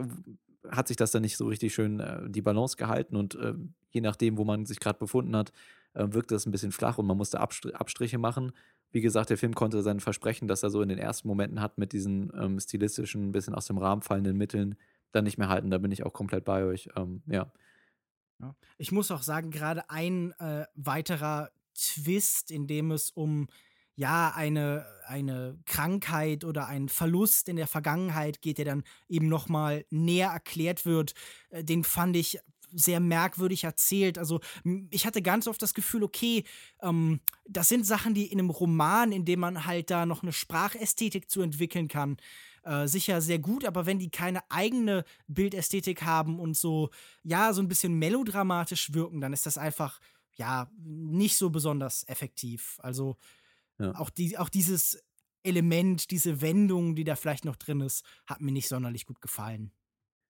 hat sich das dann nicht so richtig schön äh, die Balance gehalten und äh, je nachdem, wo man sich gerade befunden hat, äh, wirkt das ein bisschen flach und man musste Abstr Abstriche machen. Wie gesagt, der Film konnte sein Versprechen, das er so in den ersten Momenten hat, mit diesen ähm, stilistischen, bisschen aus dem Rahmen fallenden Mitteln, dann nicht mehr halten. Da bin ich auch komplett bei euch. Ähm, ja. ja. Ich muss auch sagen, gerade ein äh, weiterer Twist, in dem es um ja, eine, eine Krankheit oder ein Verlust in der Vergangenheit geht, der dann eben nochmal näher erklärt wird, äh, den fand ich sehr merkwürdig erzählt. Also ich hatte ganz oft das Gefühl, okay, ähm, das sind Sachen, die in einem Roman, in dem man halt da noch eine Sprachästhetik zu entwickeln kann, äh, sicher sehr gut, aber wenn die keine eigene Bildästhetik haben und so, ja, so ein bisschen melodramatisch wirken, dann ist das einfach, ja, nicht so besonders effektiv. Also ja. auch, die, auch dieses Element, diese Wendung, die da vielleicht noch drin ist, hat mir nicht sonderlich gut gefallen.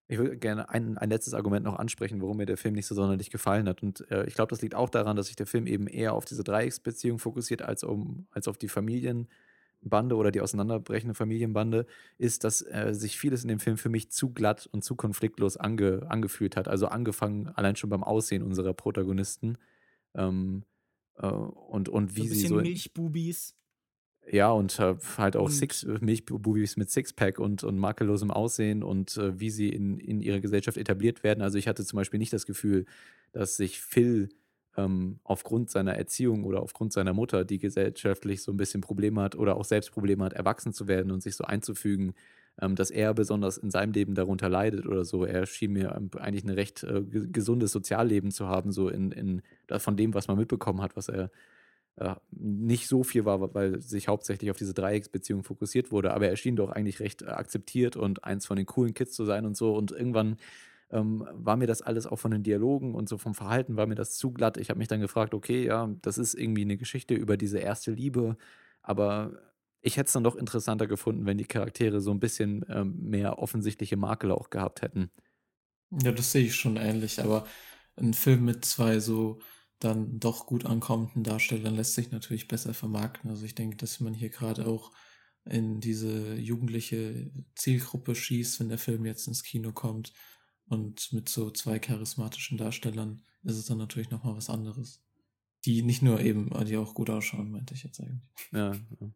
Ich würde gerne ein, ein letztes Argument noch ansprechen, warum mir der Film nicht so sonderlich gefallen hat. Und äh, ich glaube, das liegt auch daran, dass sich der Film eben eher auf diese Dreiecksbeziehung fokussiert, als, um, als auf die Familienbande oder die auseinanderbrechende Familienbande, ist, dass äh, sich vieles in dem Film für mich zu glatt und zu konfliktlos ange, angefühlt hat. Also angefangen allein schon beim Aussehen unserer Protagonisten. Ähm, äh, und, und wie so ein bisschen sie so. Milchbubis. Ja, und äh, halt auch Six, äh, Milchbubis mit Sixpack und, und makellosem Aussehen und äh, wie sie in, in ihrer Gesellschaft etabliert werden. Also ich hatte zum Beispiel nicht das Gefühl, dass sich Phil ähm, aufgrund seiner Erziehung oder aufgrund seiner Mutter, die gesellschaftlich so ein bisschen Probleme hat oder auch selbst Probleme hat, erwachsen zu werden und sich so einzufügen, ähm, dass er besonders in seinem Leben darunter leidet oder so. Er schien mir ähm, eigentlich ein recht äh, gesundes Sozialleben zu haben, so in, in von dem, was man mitbekommen hat, was er äh, nicht so viel war, weil sich hauptsächlich auf diese Dreiecksbeziehung fokussiert wurde. Aber er schien doch eigentlich recht äh, akzeptiert und eins von den coolen Kids zu sein und so. Und irgendwann ähm, war mir das alles auch von den Dialogen und so vom Verhalten war mir das zu glatt. Ich habe mich dann gefragt, okay, ja, das ist irgendwie eine Geschichte über diese erste Liebe, aber ich hätte es dann doch interessanter gefunden, wenn die Charaktere so ein bisschen ähm, mehr offensichtliche Makel auch gehabt hätten. Ja, das sehe ich schon ähnlich, aber ein Film mit zwei so dann doch gut ankommenden Darstellern lässt sich natürlich besser vermarkten. Also ich denke, dass man hier gerade auch in diese jugendliche Zielgruppe schießt, wenn der Film jetzt ins Kino kommt. Und mit so zwei charismatischen Darstellern ist es dann natürlich nochmal was anderes. Die nicht nur eben, die auch gut ausschauen, meinte ich jetzt eigentlich. Ja, ja.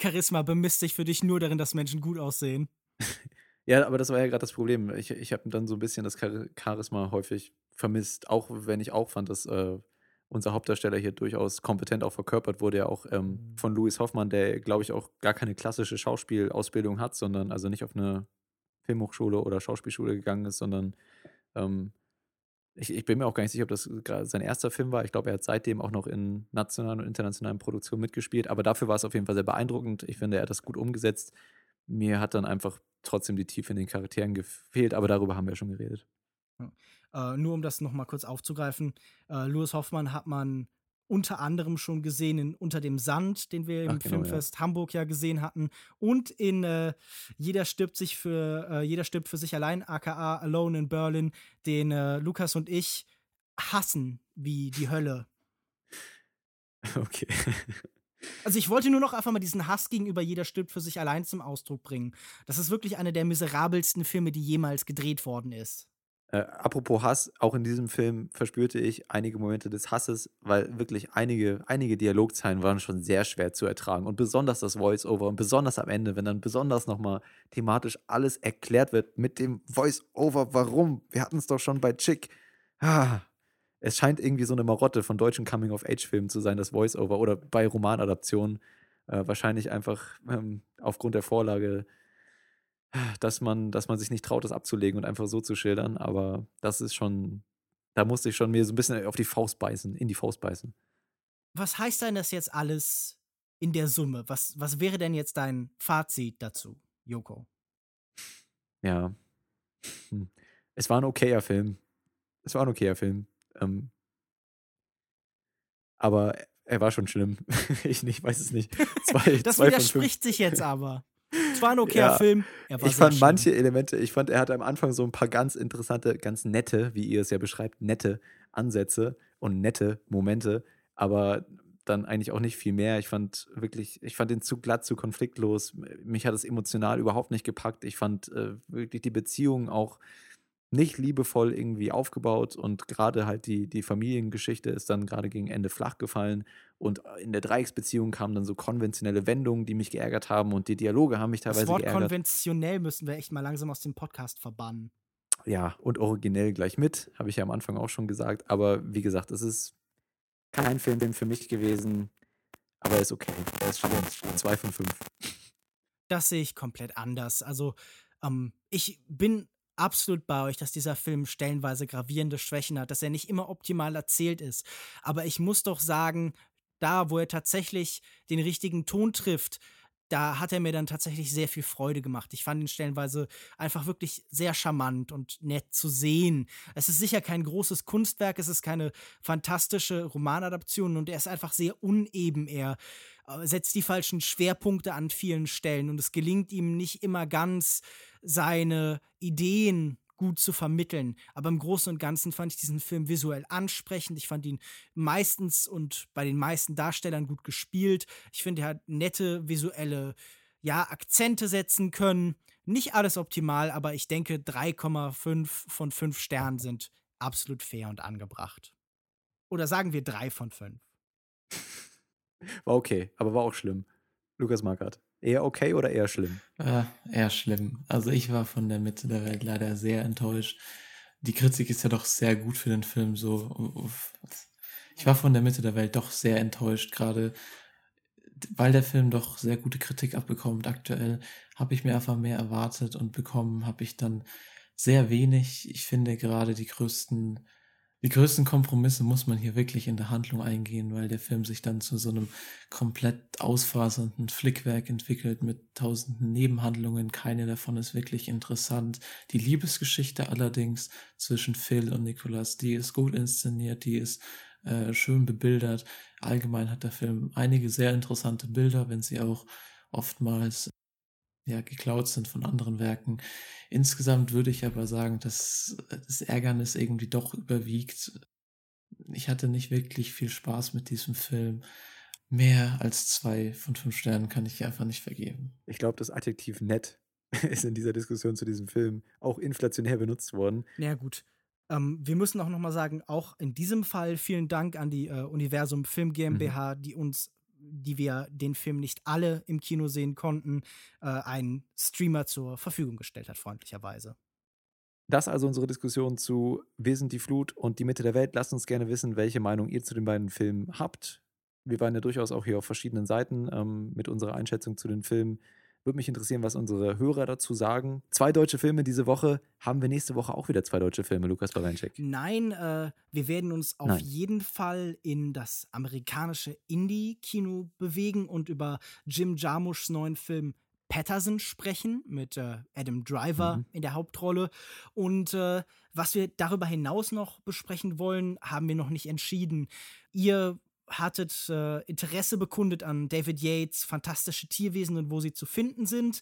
Charisma bemisst sich für dich nur darin, dass Menschen gut aussehen. ja, aber das war ja gerade das Problem. Ich, ich habe dann so ein bisschen das Charisma häufig vermisst, auch wenn ich auch fand, dass äh, unser Hauptdarsteller hier durchaus kompetent auch verkörpert wurde, ja auch ähm, mhm. von Louis Hoffmann, der, glaube ich, auch gar keine klassische Schauspielausbildung hat, sondern also nicht auf eine Filmhochschule oder Schauspielschule gegangen ist, sondern ähm, ich, ich, bin mir auch gar nicht sicher, ob das sein erster Film war. Ich glaube, er hat seitdem auch noch in nationalen und internationalen Produktionen mitgespielt. Aber dafür war es auf jeden Fall sehr beeindruckend. Ich finde, er hat das gut umgesetzt. Mir hat dann einfach trotzdem die Tiefe in den Charakteren gefehlt, aber darüber haben wir schon geredet. Ja. Äh, nur um das nochmal kurz aufzugreifen: äh, Louis Hoffmann hat man unter anderem schon gesehen in Unter dem Sand, den wir im Ach, genau, Filmfest ja. Hamburg ja gesehen hatten. Und in äh, Jeder stirbt sich für äh, Jeder stirbt für sich allein, aka Alone in Berlin, den äh, Lukas und ich hassen wie die Hölle. Okay. Also ich wollte nur noch einfach mal diesen Hass gegenüber Jeder stirbt für sich allein zum Ausdruck bringen. Das ist wirklich einer der miserabelsten Filme, die jemals gedreht worden ist. Äh, apropos Hass, auch in diesem Film verspürte ich einige Momente des Hasses, weil wirklich einige, einige Dialogzeilen waren schon sehr schwer zu ertragen. Und besonders das Voice-Over und besonders am Ende, wenn dann besonders nochmal thematisch alles erklärt wird mit dem Voice-Over, warum? Wir hatten es doch schon bei Chick. Ah, es scheint irgendwie so eine Marotte von deutschen Coming-of-Age-Filmen zu sein, das Voice-Over oder bei Romanadaptionen. Äh, wahrscheinlich einfach ähm, aufgrund der Vorlage dass man, dass man sich nicht traut, das abzulegen und einfach so zu schildern. Aber das ist schon, da musste ich schon mir so ein bisschen auf die Faust beißen, in die Faust beißen. Was heißt denn das jetzt alles in der Summe? Was, was wäre denn jetzt dein Fazit dazu, Joko? Ja. Hm. Es war ein okayer Film. Es war ein okayer Film. Ähm, Aber er war schon schlimm. ich nicht, weiß es nicht. Zwei, das zwei widerspricht sich jetzt aber. Es war ein okayer ja, Film. ich fand schlimm. manche Elemente, ich fand, er hatte am Anfang so ein paar ganz interessante, ganz nette, wie ihr es ja beschreibt, nette Ansätze und nette Momente, aber dann eigentlich auch nicht viel mehr. Ich fand wirklich, ich fand ihn zu glatt, zu konfliktlos. Mich hat es emotional überhaupt nicht gepackt. Ich fand äh, wirklich die Beziehung auch nicht liebevoll irgendwie aufgebaut und gerade halt die, die Familiengeschichte ist dann gerade gegen Ende flach gefallen und in der Dreiecksbeziehung kamen dann so konventionelle Wendungen, die mich geärgert haben und die Dialoge haben mich teilweise das Wort geärgert. konventionell müssen wir echt mal langsam aus dem Podcast verbannen. Ja, und originell gleich mit, habe ich ja am Anfang auch schon gesagt, aber wie gesagt, es ist kein Film für mich gewesen, aber er ist okay. Er ist schon zwei von fünf. Das sehe ich komplett anders. Also, ähm, ich bin absolut bei euch, dass dieser Film stellenweise gravierende Schwächen hat, dass er nicht immer optimal erzählt ist. Aber ich muss doch sagen, da, wo er tatsächlich den richtigen Ton trifft, da hat er mir dann tatsächlich sehr viel Freude gemacht. Ich fand ihn stellenweise einfach wirklich sehr charmant und nett zu sehen. Es ist sicher kein großes Kunstwerk, es ist keine fantastische Romanadaption und er ist einfach sehr uneben. Er äh, setzt die falschen Schwerpunkte an vielen Stellen und es gelingt ihm nicht immer ganz, seine Ideen gut zu vermitteln. Aber im Großen und Ganzen fand ich diesen Film visuell ansprechend. Ich fand ihn meistens und bei den meisten Darstellern gut gespielt. Ich finde, er hat nette visuelle ja, Akzente setzen können. Nicht alles optimal, aber ich denke, 3,5 von 5 Sternen sind absolut fair und angebracht. Oder sagen wir 3 von 5. War okay, aber war auch schlimm. Lukas Markert. Eher okay oder eher schlimm? Äh, eher schlimm. Also ich war von der Mitte der Welt leider sehr enttäuscht. Die Kritik ist ja doch sehr gut für den Film so. Ich war von der Mitte der Welt doch sehr enttäuscht, gerade weil der Film doch sehr gute Kritik abbekommt aktuell, habe ich mir einfach mehr erwartet und bekommen habe ich dann sehr wenig. Ich finde gerade die größten die größten Kompromisse muss man hier wirklich in der Handlung eingehen, weil der Film sich dann zu so einem komplett ausfasernden Flickwerk entwickelt mit tausenden Nebenhandlungen. Keine davon ist wirklich interessant. Die Liebesgeschichte allerdings zwischen Phil und Nicholas, die ist gut inszeniert, die ist äh, schön bebildert. Allgemein hat der Film einige sehr interessante Bilder, wenn sie auch oftmals ja, geklaut sind von anderen Werken. Insgesamt würde ich aber sagen, dass das Ärgernis irgendwie doch überwiegt. Ich hatte nicht wirklich viel Spaß mit diesem Film. Mehr als zwei von fünf Sternen kann ich einfach nicht vergeben. Ich glaube, das Adjektiv nett ist in dieser Diskussion zu diesem Film auch inflationär benutzt worden. Na ja, gut. Ähm, wir müssen auch nochmal sagen, auch in diesem Fall vielen Dank an die äh, Universum Film GmbH, mhm. die uns die wir den Film nicht alle im Kino sehen konnten, äh, ein Streamer zur Verfügung gestellt hat, freundlicherweise. Das also unsere Diskussion zu Wir sind die Flut und die Mitte der Welt. Lasst uns gerne wissen, welche Meinung ihr zu den beiden Filmen habt. Wir waren ja durchaus auch hier auf verschiedenen Seiten ähm, mit unserer Einschätzung zu den Filmen. Würde mich interessieren, was unsere Hörer dazu sagen. Zwei deutsche Filme diese Woche. Haben wir nächste Woche auch wieder zwei deutsche Filme, Lukas Bawenschek? Nein, äh, wir werden uns auf Nein. jeden Fall in das amerikanische Indie-Kino bewegen und über Jim Jarmuschs neuen Film Patterson sprechen mit äh, Adam Driver mhm. in der Hauptrolle. Und äh, was wir darüber hinaus noch besprechen wollen, haben wir noch nicht entschieden. Ihr hattet äh, Interesse bekundet an David Yates fantastische Tierwesen und wo sie zu finden sind.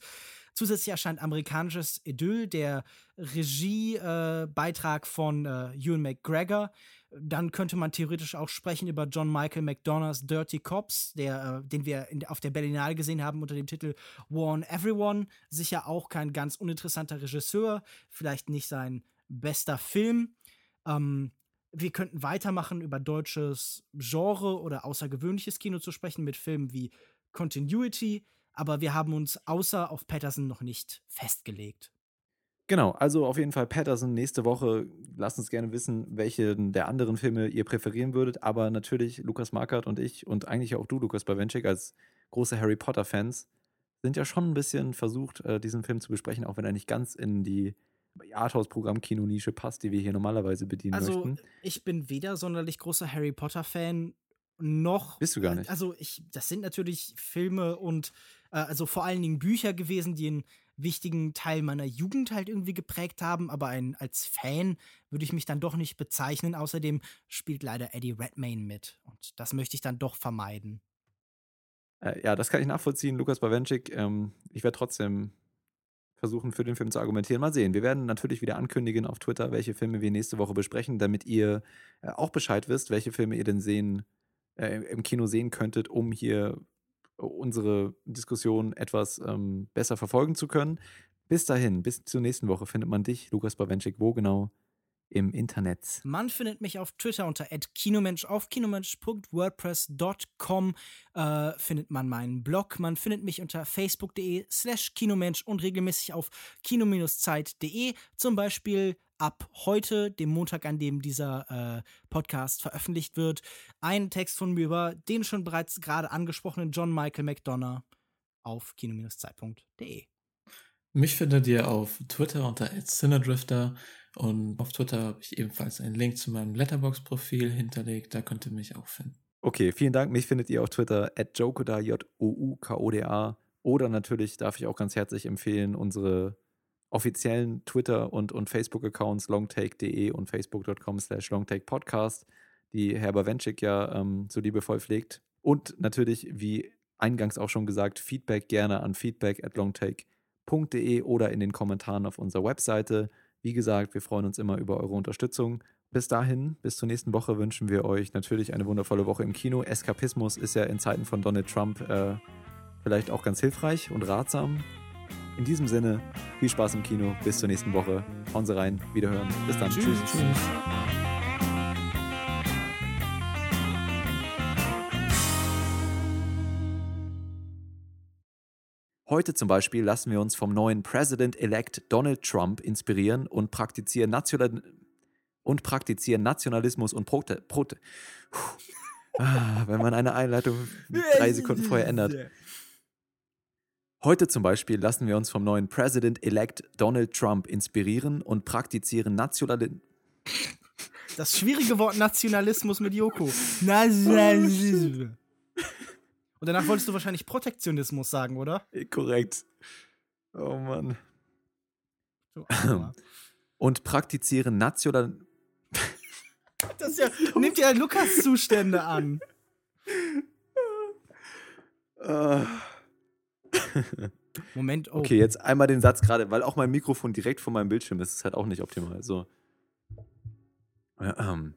Zusätzlich erscheint amerikanisches Idyll, der Regiebeitrag äh, von äh, Ewan McGregor. Dann könnte man theoretisch auch sprechen über John Michael McDonoughs Dirty Cops, der, äh, den wir in, auf der Berlinale gesehen haben unter dem Titel War on Everyone. Sicher auch kein ganz uninteressanter Regisseur, vielleicht nicht sein bester Film. Ähm, wir könnten weitermachen, über deutsches Genre oder außergewöhnliches Kino zu sprechen, mit Filmen wie Continuity, aber wir haben uns außer auf Patterson noch nicht festgelegt. Genau, also auf jeden Fall Patterson nächste Woche. Lasst uns gerne wissen, welche der anderen Filme ihr präferieren würdet. Aber natürlich Lukas Markert und ich und eigentlich auch du, Lukas Bawenschik, als große Harry Potter-Fans, sind ja schon ein bisschen versucht, äh, diesen Film zu besprechen, auch wenn er nicht ganz in die Arthouse-Programm-Kino-Nische passt, die wir hier normalerweise bedienen also, möchten. Also, ich bin weder sonderlich großer Harry Potter-Fan noch. Bist du gar nicht? Also, ich, das sind natürlich Filme und äh, also vor allen Dingen Bücher gewesen, die einen wichtigen Teil meiner Jugend halt irgendwie geprägt haben, aber ein, als Fan würde ich mich dann doch nicht bezeichnen. Außerdem spielt leider Eddie Redmayne mit und das möchte ich dann doch vermeiden. Äh, ja, das kann ich nachvollziehen, Lukas Bawenschik. Ähm, ich werde trotzdem versuchen, für den Film zu argumentieren. Mal sehen. Wir werden natürlich wieder ankündigen auf Twitter, welche Filme wir nächste Woche besprechen, damit ihr äh, auch Bescheid wisst, welche Filme ihr denn sehen, äh, im Kino sehen könntet, um hier unsere Diskussion etwas ähm, besser verfolgen zu können. Bis dahin, bis zur nächsten Woche findet man dich, Lukas Bawenschik, wo genau? Im Internet. Man findet mich auf Twitter unter @kinomensch auf kinomensch.wordpress.com äh, findet man meinen Blog. Man findet mich unter facebook.de/slash kinomensch und regelmäßig auf kino-zeit.de. Zum Beispiel ab heute, dem Montag, an dem dieser äh, Podcast veröffentlicht wird, ein Text von mir über den schon bereits gerade angesprochenen John Michael McDonough auf kino-zeit.de. Mich findet ihr auf Twitter unter @cinedrifter und auf Twitter habe ich ebenfalls einen Link zu meinem Letterbox-Profil hinterlegt. Da könnt ihr mich auch finden. Okay, vielen Dank. Mich findet ihr auf Twitter at Jokoda, J-O-U-K-O-D-A. Oder natürlich darf ich auch ganz herzlich empfehlen, unsere offiziellen Twitter- und, und Facebook-Accounts longtake.de und facebook.com slash longtakepodcast, die Herr Bawenschik ja ähm, so liebevoll pflegt. Und natürlich, wie eingangs auch schon gesagt, Feedback gerne an feedback at longtake.de oder in den Kommentaren auf unserer Webseite. Wie gesagt, wir freuen uns immer über eure Unterstützung. Bis dahin, bis zur nächsten Woche wünschen wir euch natürlich eine wundervolle Woche im Kino. Eskapismus ist ja in Zeiten von Donald Trump äh, vielleicht auch ganz hilfreich und ratsam. In diesem Sinne, viel Spaß im Kino. Bis zur nächsten Woche. Hauen Sie rein. Wiederhören. Bis dann. Tschüss. Tschüss. Heute zum Beispiel lassen wir uns vom neuen President-elect Donald Trump inspirieren und praktizieren, National und praktizieren Nationalismus und Prote. Prote ah, wenn man eine Einleitung drei Sekunden vorher ändert. Heute zum Beispiel lassen wir uns vom neuen President-elect Donald Trump inspirieren und praktizieren Nationalismus. Das schwierige Wort Nationalismus mit Joko. Nationalismus. Und danach wolltest du wahrscheinlich Protektionismus sagen, oder? Korrekt. Oh Mann. Und praktizieren national. Das ja, nimmt ja Lukas-Zustände an. Uh. Moment, oh. Okay, jetzt einmal den Satz gerade, weil auch mein Mikrofon direkt vor meinem Bildschirm ist, ist halt auch nicht optimal. So. Ja, ähm.